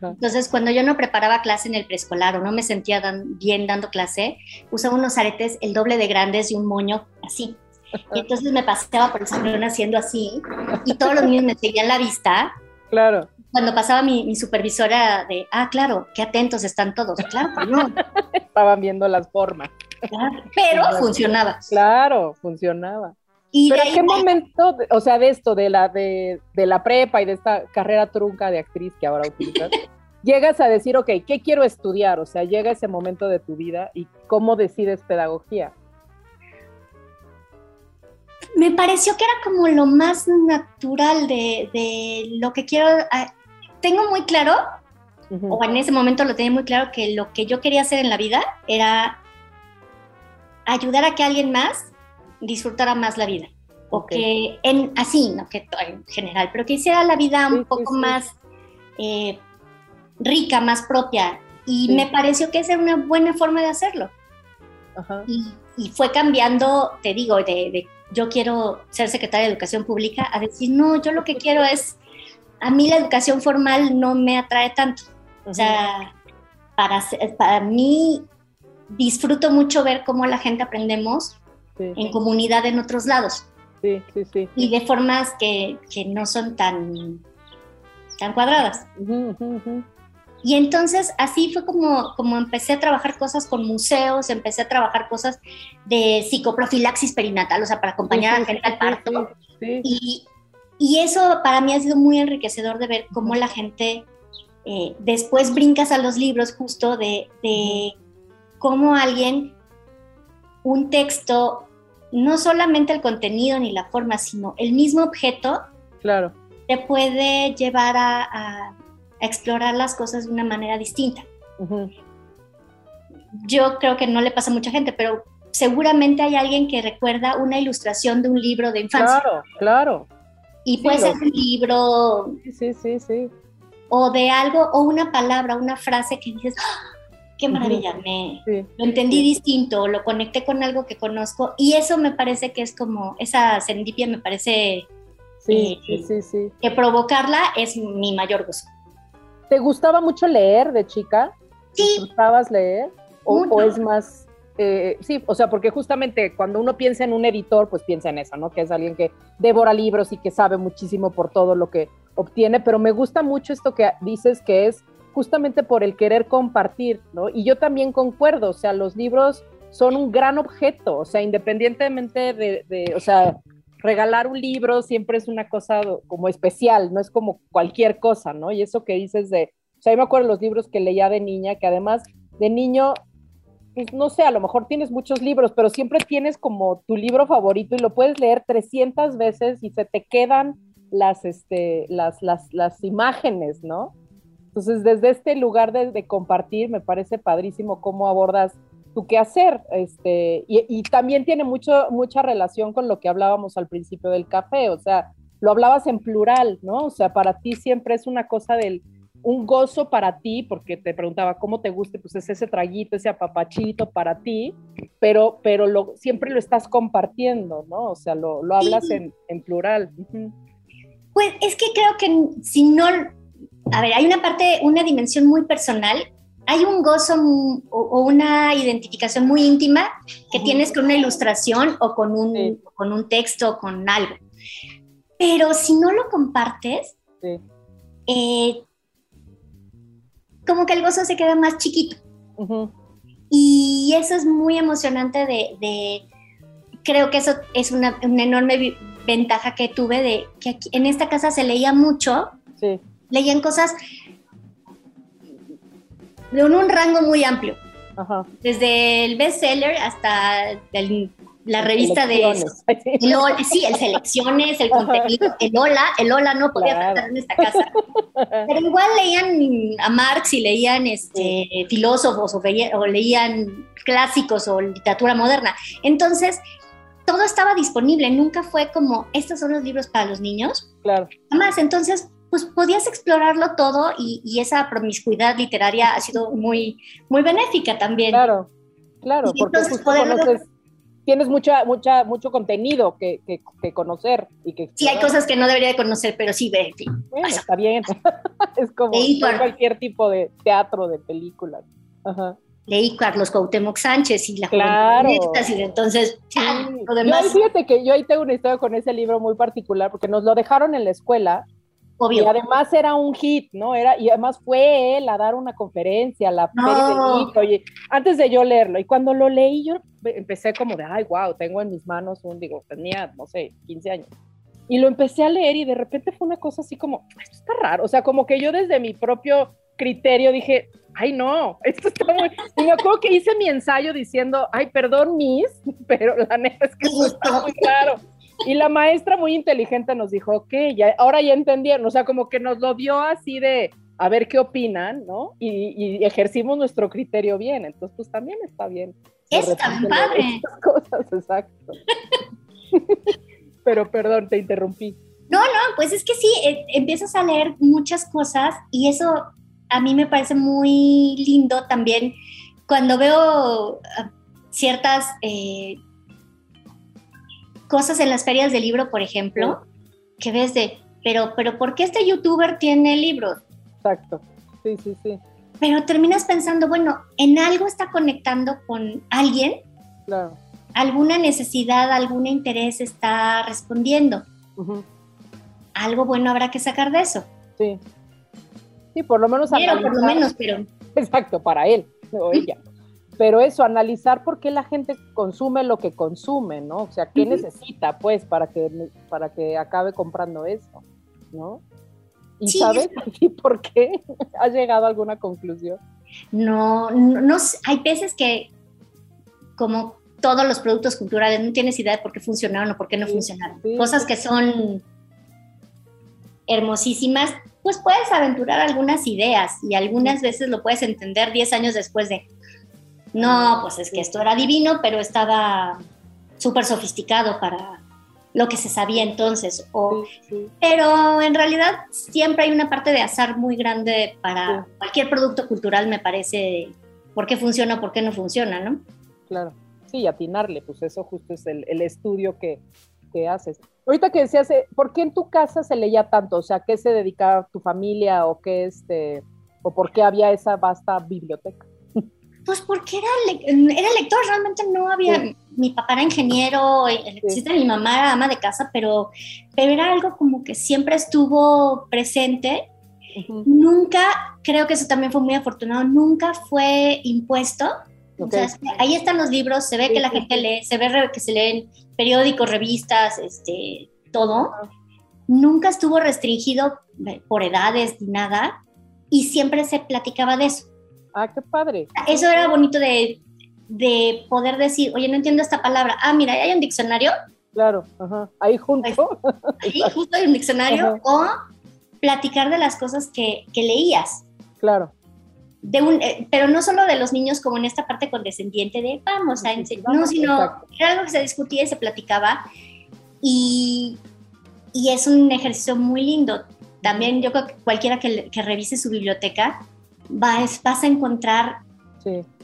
Entonces, cuando yo no preparaba clase en el preescolar o no me sentía bien dando clase, usaba unos aretes el doble de grandes y un moño así. Y entonces me paseaba por el salón haciendo así y todos los niños me seguían la vista. Claro cuando pasaba mi, supervisora de, ah, claro, qué atentos están todos. Claro, no. Estaban viendo las formas. pero funcionaba. Claro, funcionaba. ¿Y ¿Pero qué momento, o sea, de esto, de la, de, la prepa y de esta carrera trunca de actriz que ahora utilizas, llegas a decir, ok, ¿qué quiero estudiar? O sea, llega ese momento de tu vida y cómo decides pedagogía me pareció que era como lo más natural de, de, lo que quiero tengo muy claro o en ese momento lo tenía muy claro que lo que yo quería hacer en la vida era ayudar a que alguien más disfrutara más la vida. O que, en, así, no que en general, pero que hiciera la vida un poco más eh, rica, más propia. Y me pareció que esa era una buena forma de hacerlo. Y, fue cambiando, te digo, de, yo quiero ser secretaria de Educación Pública a decir, no, yo lo que quiero es, a mí la educación formal no me atrae tanto. O sea, para, para mí disfruto mucho ver cómo la gente aprendemos en comunidad en otros lados. Sí, sí, sí. Y de formas que, que no son tan, tan cuadradas. Y entonces así fue como, como empecé a trabajar cosas con museos, empecé a trabajar cosas de psicoprofilaxis perinatal, o sea, para acompañar a la gente al parto. Y, y, eso para mí ha sido muy enriquecedor de ver cómo la gente, eh, después brincas a los libros justo de, de cómo alguien, un texto, no solamente el contenido ni la forma, sino el mismo objeto, claro. te puede llevar a, explorar las cosas de una manera distinta. Yo creo que no le pasa a mucha gente, pero seguramente hay alguien que recuerda una ilustración de un libro de infancia. Claro, claro. Y puede ser un libro. Sí, sí, sí, O de algo, o una palabra, una frase que dices, ¡Ah! qué maravilla, me lo entendí distinto, lo conecté con algo que conozco y eso me parece que es como, esa serendipia me parece sí, eh, sí, sí, que provocarla es mi mayor gozo. ¿Te gustaba mucho leer de chica? Sí. ¿Gustabas leer? O, es más, eh, sí, o sea, porque justamente cuando uno piensa en un editor, pues piensa en eso, ¿no? Que es alguien que devora libros y que sabe muchísimo por todo lo que obtiene, pero me gusta mucho esto que dices que es justamente por el querer compartir, ¿no? Y yo también concuerdo, o sea, los libros son un gran objeto, o sea, independientemente de, o sea, regalar un libro siempre es una cosa como especial, no es como cualquier cosa, ¿no? Y eso que dices de, o sea, yo me acuerdo de los libros que leía de niña, que además de niño, pues no sé, a lo mejor tienes muchos libros, pero siempre tienes como tu libro favorito y lo puedes leer 300 veces y se te quedan las, este, las, las, las imágenes, ¿no? Entonces, desde este lugar de, compartir, me parece padrísimo cómo abordas tu qué hacer. Este, y, también tiene mucho, mucha relación con lo que hablábamos al principio del café, o sea, lo hablabas en plural, ¿no? O sea, para ti siempre es una cosa del, un gozo para ti, porque te preguntaba cómo te guste, pues es ese traguito, ese apapachito para ti, pero, pero lo, siempre lo estás compartiendo, ¿no? O sea, lo, lo hablas en, en, plural. Pues es que creo que si no a ver, hay una parte, una dimensión muy personal, hay un gozo o, una identificación muy íntima que tienes con una ilustración o con un, con un texto o con algo. Pero si no lo compartes, eh, como que el gozo se queda más chiquito. Y eso es muy emocionante de, creo que eso es una, enorme ventaja que tuve de que aquí, en esta casa se leía mucho. Sí leían cosas de un, rango muy amplio. Desde el bestseller hasta la revista de sí, el selecciones, el contenido, el hola, el hola no podía faltar en esta casa. Pero igual leían a Marx y leían este, filósofos o, o leían clásicos o literatura moderna. Entonces, todo estaba disponible, nunca fue como, estos son los libros para los niños. Claro. Además, entonces pues podías explorarlo todo y, esa promiscuidad literaria ha sido muy, muy benéfica también. Claro, claro, porque tienes mucha, mucha, mucho contenido que, que, conocer y que sí hay cosas que no debería de conocer, pero sí ve, está bien, es como cualquier tipo de teatro, de películas. Ajá leí Carlos Cuauhtémoc Sánchez y la claro. y entonces lo demás. fíjate que yo ahí tengo una historia con ese libro muy particular porque nos lo dejaron en la escuela y además era un hit, ¿no? Era, y además fue él a dar una conferencia, la no. de antes de yo leerlo. Y cuando lo leí, yo empecé como de, ay, wow, tengo en mis manos un, digo, tenía, no sé, 15 años. Y lo empecé a leer y de repente fue una cosa así como, esto está raro. O sea, como que yo desde mi propio criterio dije, ay, no, esto está muy. Y me acuerdo que hice mi ensayo diciendo, ay, perdón, Miss, pero la neta es que esto está muy claro. Y la maestra muy inteligente nos dijo, ok, ya, ahora ya entendieron, o sea, como que nos lo dio así de, a ver qué opinan, ¿no? Y, y ejercimos nuestro criterio bien, entonces pues también está bien. Es tan padre. Cosas, exacto. Pero perdón, te interrumpí. No, no, pues es que sí, eh, empiezas a leer muchas cosas y eso a mí me parece muy lindo también cuando veo ah, ciertas eh, cosas en las ferias de libro, por ejemplo, que ves de, pero, pero ¿por qué este youtuber tiene libros? Exacto, sí, sí, sí. Pero terminas pensando, bueno, en algo está conectando con alguien. Claro. Alguna necesidad, algún interés está respondiendo. Algo bueno habrá que sacar de eso. Sí. Sí, por lo menos pero, por lo menos, pero. Exacto, para él o ella. Pero eso, analizar por qué la gente consume lo que consume, ¿no? O sea, qué necesita, pues, para que, para que acabe comprando eso, ¿no? ¿Y sabes por qué? ¿Has llegado a alguna conclusión? No, no, hay veces que, como todos los productos culturales, no tienes idea de por qué funcionaron o por qué no funcionaron. Cosas que son hermosísimas, pues puedes aventurar algunas ideas y algunas veces lo puedes entender 10 años después de, no, pues es que esto era divino, pero estaba súper sofisticado para lo que se sabía entonces. O, Pero en realidad siempre hay una parte de azar muy grande para cualquier producto cultural, me parece, por qué funciona o por qué no funciona, ¿no? Claro, sí, atinarle, pues eso justo es el, estudio que, que, haces. Ahorita que decías, eh, ¿por qué en tu casa se leía tanto? O sea, ¿qué se dedicaba tu familia o qué este, o por qué había esa vasta biblioteca? Pues porque era, era lector, realmente no había, mi papá era ingeniero, existe mi mamá era ama de casa, pero, pero era algo como que siempre estuvo presente. Nunca, creo que eso también fue muy afortunado, nunca fue impuesto. ahí están los libros, se ve que la gente lee, se ve que se leen periódicos, revistas, este, todo. Nunca estuvo restringido eh, por edades ni nada y siempre se platicaba de eso. Ah, qué padre. Eso era bonito de, de poder decir, oye, no entiendo esta palabra. Ah, mira, hay un diccionario. Claro, ajá. ahí junto. Ahí justo hay un diccionario. O platicar de las cosas que, que leías. Claro. De un, eh, pero no solo de los niños como en esta parte condescendiente de vamos a enseñar, no, sino era algo que se discutía y se platicaba y, y, es un ejercicio muy lindo. También yo creo que cualquiera que, que revise su biblioteca vas, vas a encontrar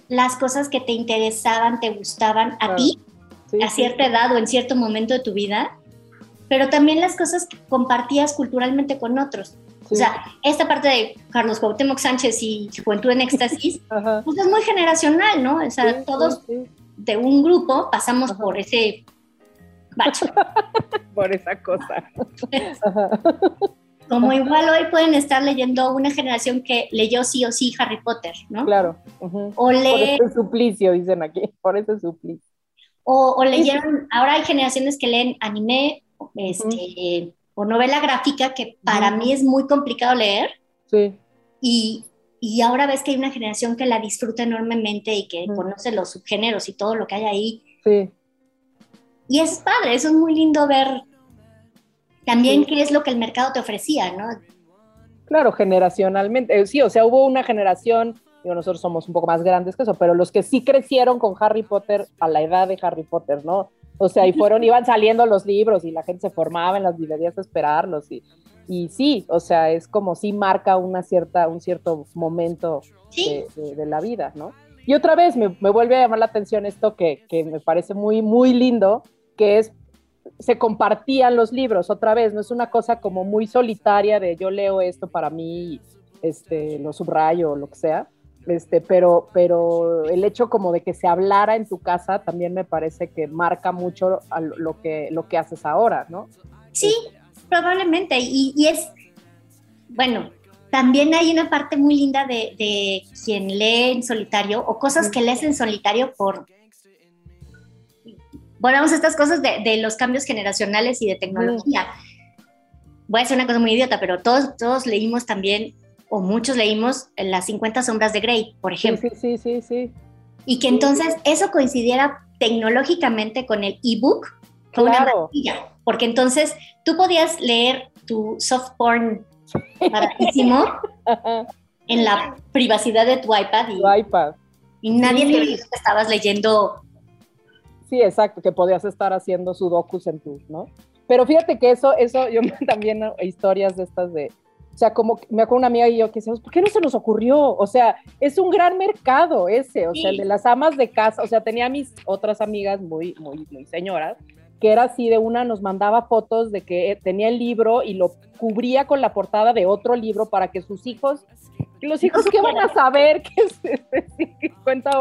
las cosas que te interesaban, te gustaban a ti, a cierta edad o en cierto momento de tu vida, pero también las cosas que compartías culturalmente con otros. O sea, esta parte de Carlos Cuauhtémoc Sánchez y Juventud en Éxtasis, pues es muy generacional, ¿no? O sea, todos de un grupo pasamos por ese bacho. por esa cosa. Como igual hoy pueden estar leyendo una generación que leyó sí o sí Harry Potter, ¿no? Claro. O lee... Por ese suplicio, dicen aquí, por ese suplicio. O, leyeron, ahora hay generaciones que leen anime este, o novela gráfica, que para mí es muy complicado leer. Sí. Y, y, ahora ves que hay una generación que la disfruta enormemente y que conoce los subgéneros y todo lo que hay ahí. Sí. Y es padre, eso es muy lindo ver también qué es lo que el mercado te ofrecía, ¿no? Claro, generacionalmente. Eh, sí, o sea, hubo una generación, digo, nosotros somos un poco más grandes que eso, pero los que sí crecieron con Harry Potter a la edad de Harry Potter, ¿no? O sea, y fueron, iban saliendo los libros y la gente se formaba en las librerías a esperarlos y, y sí, o sea, es como sí marca una cierta, un cierto momento de, la vida, ¿no? Y otra vez me, me, vuelve a llamar la atención esto que, que me parece muy, muy lindo, que es se compartían los libros otra vez, no es una cosa como muy solitaria de yo leo esto para mí, este, lo subrayo o lo que sea, este, pero, pero el hecho como de que se hablara en tu casa también me parece que marca mucho lo, que, lo que haces ahora, ¿no? Sí, probablemente, y, es, bueno, también hay una parte muy linda de, de quien lee en solitario o cosas que lees en solitario por volvamos a estas cosas de, los cambios generacionales y de tecnología. Voy a decir una cosa muy idiota, pero todos, todos leímos también, o muchos leímos, las 50 sombras de Grey, por ejemplo. Sí, sí, sí, sí. Y que entonces eso coincidiera tecnológicamente con el ebook, fue una maravilla, porque entonces tú podías leer tu soft porn baratísimo, en la privacidad de tu iPad. Y, tu iPad. Y nadie te dijo que estabas leyendo. Sí, exacto, que podías estar haciendo sudokus en tu, ¿no? Pero fíjate que eso, eso, yo también historias de estas de, o sea, como me acuerdo una amiga y yo que decíamos, ¿por qué no se nos ocurrió? O sea, es un gran mercado ese, o sea, el de las amas de casa, o sea, tenía mis otras amigas muy, muy, muy señoras, que era así de una, nos mandaba fotos de que tenía el libro y lo cubría con la portada de otro libro para que sus hijos, los hijos que van a saber que, que cuenta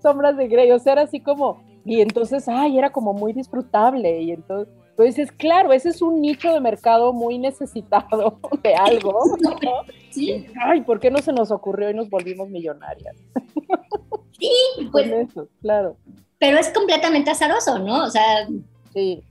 sombras de Grey, o sea, era así como, y entonces, ay, era como muy disfrutable, y entonces pues dices, claro, ese es un nicho de mercado muy necesitado de algo. Sí. Ay, ¿por qué no se nos ocurrió y nos volvimos millonarias? Sí, pues. claro. Pero es completamente azaroso, ¿no? O sea. Sí,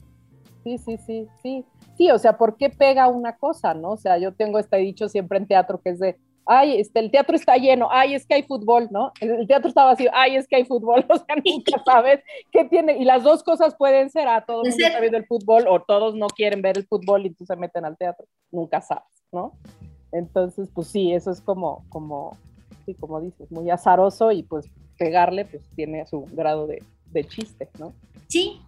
sí, sí, sí, sí. Sí, o sea, ¿por qué pega una cosa, no? O sea, yo tengo este dicho siempre en teatro que es de, ay, este, el teatro está lleno, ay, es que hay fútbol, ¿no? El teatro está vacío, ay, es que hay fútbol, o sea, nunca sabes qué tiene, y las dos cosas pueden ser, a ah, todos no está viendo el fútbol, o todos no quieren ver el fútbol y tú se meten al teatro, nunca sabes, ¿no? Entonces, pues sí, eso es como, como, sí, como dices, muy azaroso y pues pegarle, pues tiene su grado de, de chiste, ¿no? Sí,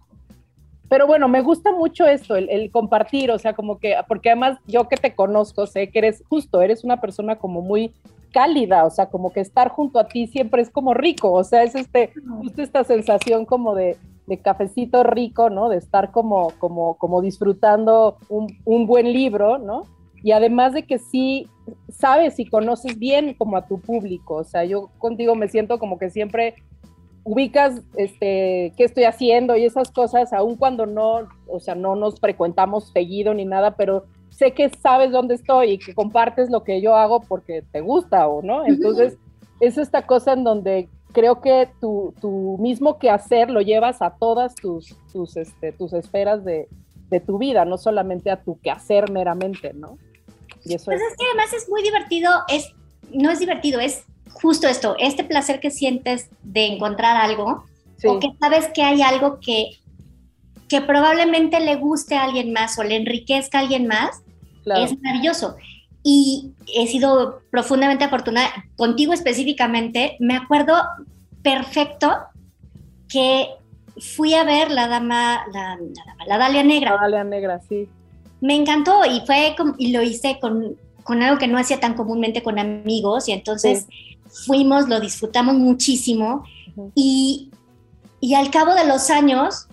pero bueno, me gusta mucho esto, el, compartir, o sea, como que, porque además yo que te conozco, sé que eres justo, eres una persona como muy cálida, o sea, como que estar junto a ti siempre es como rico, o sea, es este, justo esta sensación como de, cafecito rico, ¿no? De estar como, como, como disfrutando un, un buen libro, ¿no? Y además de que sí sabes y conoces bien como a tu público, o sea, yo contigo me siento como que siempre ubicas este, qué estoy haciendo y esas cosas, aun cuando no, o sea, no nos frecuentamos seguido ni nada, pero sé que sabes dónde estoy y que compartes lo que yo hago porque te gusta o no. Entonces, es esta cosa en donde creo que tu, tu mismo quehacer lo llevas a todas tus, tus, este, tus esferas de, de tu vida, no solamente a tu quehacer meramente, ¿no? Y eso pues es... es que además es muy divertido, es, no es divertido, es justo esto, este placer que sientes de encontrar algo, o que sabes que hay algo que, que probablemente le guste a alguien más o le enriquezca a alguien más, es maravilloso. Y he sido profundamente afortunada, contigo específicamente, me acuerdo perfecto que fui a ver la dama, la, la, Dalia Negra. La Dalia Negra, sí. Me encantó y fue y lo hice con, con, algo que no hacía tan comúnmente con amigos y entonces fuimos, lo disfrutamos muchísimo y, al cabo de los años,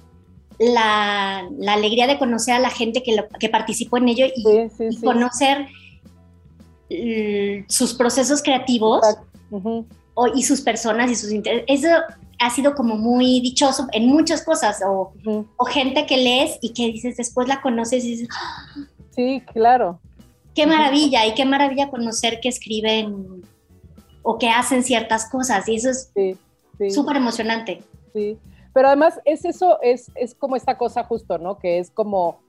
la, alegría de conocer a la gente que, que participó en ello y, conocer sus procesos creativos y sus personas y sus intereses. Eso ha sido como muy dichoso en muchas cosas o, o, gente que lees y que dices, después la conoces y dices, ¡Ah! sí, claro. Qué maravilla y qué maravilla conocer que escriben o que hacen ciertas cosas y eso es súper emocionante. Sí, pero además es eso, es, es como esta cosa justo, ¿no? Que es como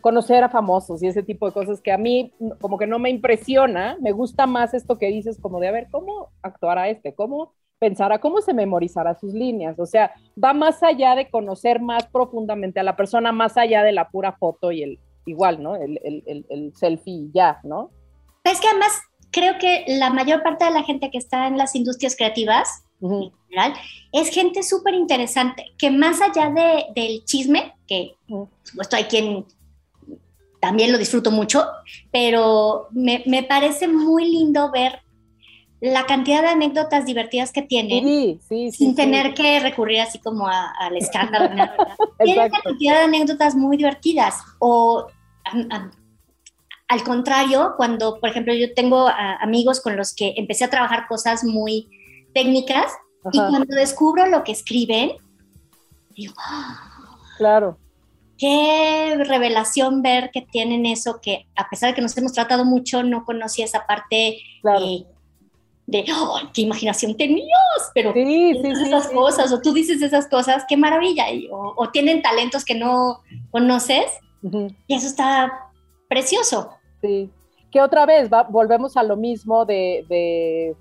conocer a famosos y ese tipo de cosas que a mí como que no me impresiona, me gusta más esto que dices como de a ver cómo actuará este, cómo pensará, cómo se memorizará sus líneas, o sea, va más allá de conocer más profundamente a la persona, más allá de la pura foto y el igual, ¿no? El, el, el selfie ya, ¿no? Es que además creo que la mayor parte de la gente que está en las industrias creativas, en general, es gente súper interesante, que más allá de, del chisme, que por supuesto hay quien también lo disfruto mucho, pero me, me, parece muy lindo ver la cantidad de anécdotas divertidas que tienen, sin tener que recurrir así como al escándalo. Tienen una cantidad de anécdotas muy divertidas o al contrario, cuando, por ejemplo, yo tengo amigos con los que empecé a trabajar cosas muy técnicas y cuando descubro lo que escriben, digo, ¡Ah! claro. Qué revelación ver que tienen eso, que a pesar de que nos hemos tratado mucho, no conocía esa parte eh, de, oh, qué imaginación tenías, pero sí, sí, esas cosas, o tú dices esas cosas, qué maravilla, o, tienen talentos que no conoces, y eso está precioso. Sí, que otra vez volvemos a lo mismo de,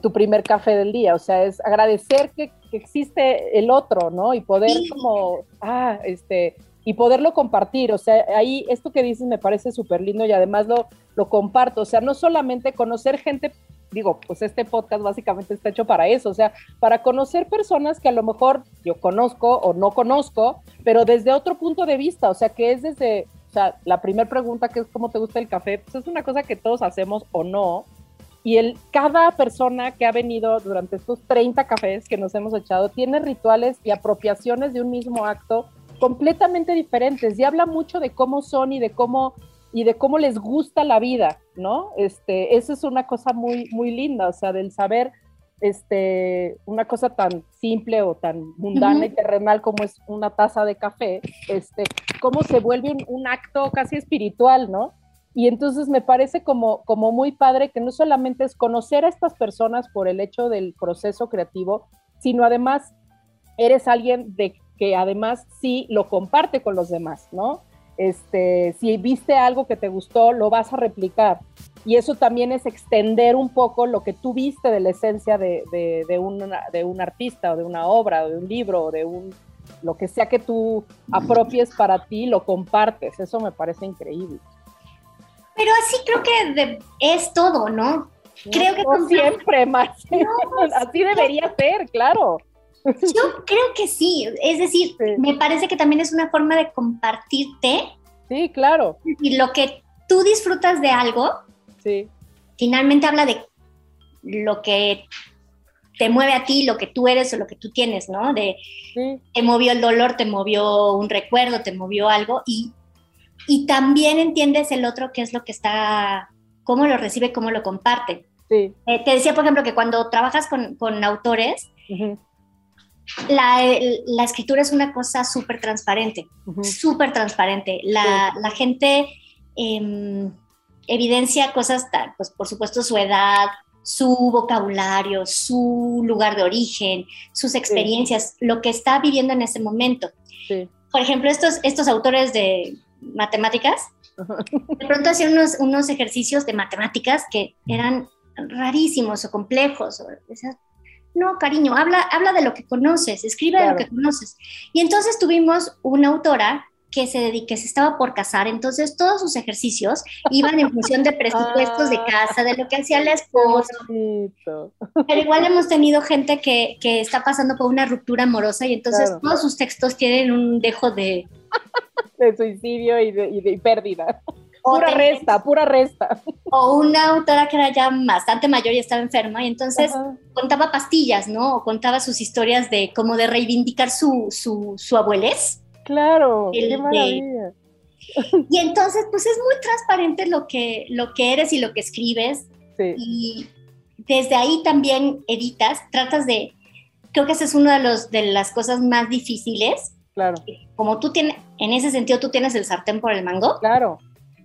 tu primer café del día, o sea, es agradecer que, existe el otro, ¿no? Y poder como, ah, este, y poderlo compartir. O sea, ahí esto que dices me parece súper lindo y además lo, lo comparto. O sea, no solamente conocer gente, digo, pues este podcast básicamente está hecho para eso, o sea, para conocer personas que a lo mejor yo conozco o no conozco, pero desde otro punto de vista, o sea, que es desde, sea, la primera pregunta que es cómo te gusta el café, pues es una cosa que todos hacemos o no. Y el, cada persona que ha venido durante estos 30 cafés que nos hemos echado tiene rituales y apropiaciones de un mismo acto completamente diferentes y habla mucho de cómo son y de cómo y de cómo les gusta la vida, ¿no? Este, eso es una cosa muy muy linda, o sea, del saber este una cosa tan simple o tan mundana y terrenal como es una taza de café, este, cómo se vuelve un, un, acto casi espiritual, ¿no? Y entonces me parece como, como muy padre que no solamente es conocer a estas personas por el hecho del proceso creativo, sino además eres alguien de que además sí lo comparte con los demás, ¿no? Este, si viste algo que te gustó, lo vas a replicar. Y eso también es extender un poco lo que tú viste de la esencia de, de, de, un, de un artista o de una obra o de un libro o de un, lo que sea que tú apropies para ti, lo compartes. Eso me parece increíble. Pero así creo que es todo, ¿no? Creo que no siempre más. así debería ser, claro. Yo creo que sí, es decir, me parece que también es una forma de compartirte. Sí, claro. Y lo que tú disfrutas de algo, sí. finalmente habla de lo que te mueve a ti, lo que tú eres o lo que tú tienes, ¿no? De te movió el dolor, te movió un recuerdo, te movió algo y, y también entiendes el otro qué es lo que está, cómo lo recibe, cómo lo comparte. Sí. Eh, te decía, por ejemplo, que cuando trabajas con, con autores, la, la, escritura es una cosa súper transparente, súper transparente. La, la gente eh, evidencia cosas, pues por supuesto su edad, su vocabulario, su lugar de origen, sus experiencias, lo que está viviendo en ese momento. Sí. Por ejemplo, estos, estos autores de matemáticas, de pronto hacían unos, unos ejercicios de matemáticas que eran rarísimos o complejos. O, no, cariño, habla, habla de lo que conoces, escribe de lo que conoces. Y entonces tuvimos una autora que se dedique, se estaba por casar, entonces todos sus ejercicios iban en función de presupuestos de casa, de lo que hacía la esposa. Pero igual hemos tenido gente que, que, está pasando por una ruptura amorosa y entonces todos sus textos tienen un dejo de... de suicidio y de, y de pérdida. Pura resta, pura resta. O una autora que era ya bastante mayor y estaba enferma y entonces contaba pastillas, ¿no? O contaba sus historias de como de reivindicar su, su, su abuelez. Claro, qué maravilla. y entonces, pues es muy transparente lo que, lo que eres y lo que escribes. Sí. Y desde ahí también editas, tratas de, creo que esa es una de, los, de las cosas más difíciles. Claro. Como tú tienes, en ese sentido, tú tienes el sartén por el mango. Claro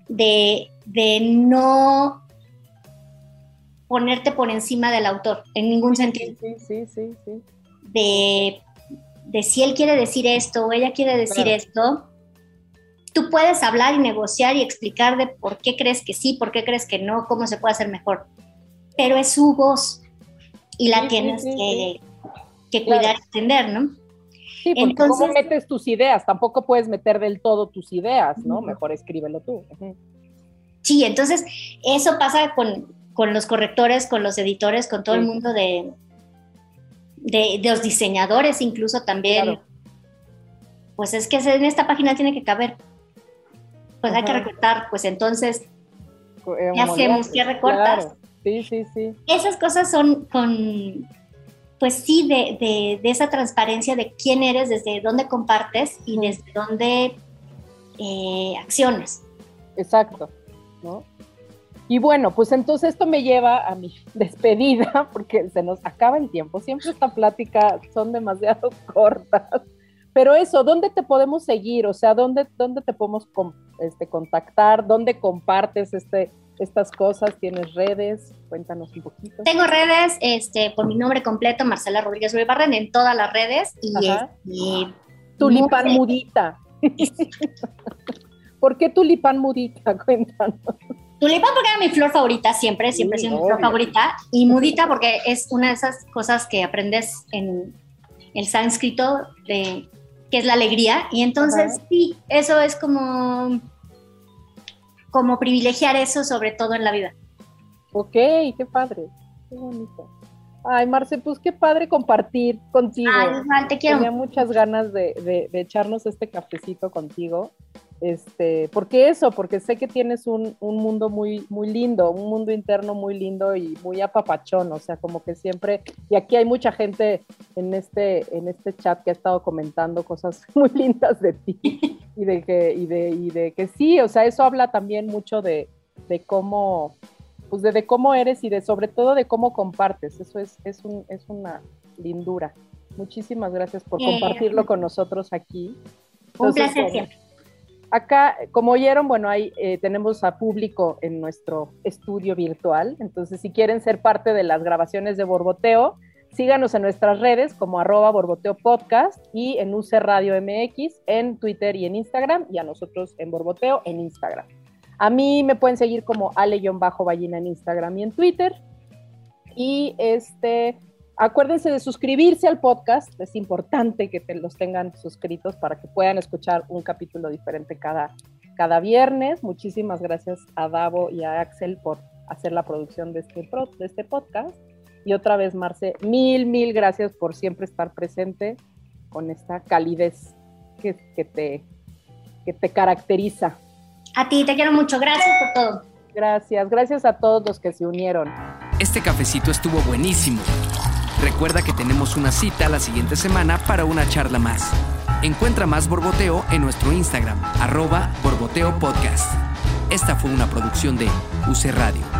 de, de no ponerte por encima del autor, en ningún sentido. Sí, sí, sí, sí. De, de si él quiere decir esto o ella quiere decir claro. esto, tú puedes hablar y negociar y explicar de por qué crees que sí, por qué crees que no, cómo se puede hacer mejor. Pero es su voz y la Sí, sí, tienes sí, que, que cuidar Claro. y entender, ¿no? Sí, porque Entonces- ¿cómo metes tus ideas? Tampoco puedes meter del todo tus ideas, ¿no? Mejor escríbelo tú. Sí, entonces eso pasa con, con los correctores, con los editores, con todo el mundo de, de, de los diseñadores incluso también. Claro. Pues es que en esta página tiene que caber. Pues hay que recortar, pues entonces, Eh, ¿qué hacemos? ¿Qué recortas? Claro. Sí, sí, sí. Esas cosas son con, pues sí, de, de- de esa transparencia de quién eres, desde dónde compartes y desde dónde eh, accionas. Exacto, ¿no? Y bueno, pues entonces esto me lleva a mi despedida, porque se nos acaba el tiempo. Siempre esta plática son demasiado cortas. Pero eso, ¿dónde te podemos seguir? O sea, ¿dónde, dónde te podemos con- este, contactar? ¿Dónde compartes este, estas cosas? ¿Tienes redes? Cuéntanos un poquito. Tengo redes, este, por mi nombre completo, Marcela Rodríguez Barren, en todas las redes y, Ajá. este, Tulipán muy- mudita. ¿Por qué tulipán mudita? Cuéntanos. Tulipán porque era mi flor favorita, siempre, siempre ha Sí, sido mi flor favorita. Y mudita porque es una de esas cosas que aprendes en el sánscrito de que es la alegría. Y entonces, sí, eso es como, como privilegiar eso sobre todo en la vida. Ok, qué padre, qué bonito. Ay, Marce, pues qué padre compartir contigo. Ay, te quiero. Tenía muchas ganas de, de, de echarnos este cafecito contigo. Este, porque eso, porque sé que tienes un, un, mundo muy, muy lindo, un mundo interno muy lindo y muy apapachón, o sea, como que siempre, y aquí hay mucha gente en este, en este chat que ha estado comentando cosas muy lindas de ti y de que, y de, y de que sí, o sea, eso habla también mucho de, de cómo, pues de, de, cómo eres y de sobre todo de cómo compartes, eso es, es, un, es una lindura. Muchísimas gracias por compartirlo con nosotros aquí. Entonces, un placer siempre. Acá, como oyeron, bueno, ahí eh, tenemos a público en nuestro estudio virtual. Entonces, si quieren ser parte de las grabaciones de Borboteo, síganos en nuestras redes como arroba Borboteo Podcast y en UC Radio MX en Twitter y en Instagram y a nosotros en Borboteo en Instagram. A mí me pueden seguir como ale-ballina en Instagram y en Twitter. Y este, Acuérdense de suscribirse al podcast, es importante que te los tengan suscritos para que puedan escuchar un capítulo diferente cada, cada viernes. Muchísimas gracias a Davo y a Axel por hacer la producción de este, de este podcast. Y otra vez, Marce, mil, mil gracias por siempre estar presente con esta calidez que, que, te, que te caracteriza. A ti, te quiero mucho. Gracias por todo. Gracias, gracias a todos los que se unieron. Este cafecito estuvo buenísimo. Recuerda que tenemos una cita la siguiente semana para una charla más. Encuentra más Borboteo en nuestro Instagram, arroba Borboteo Podcast. Esta fue una producción de UC Radio.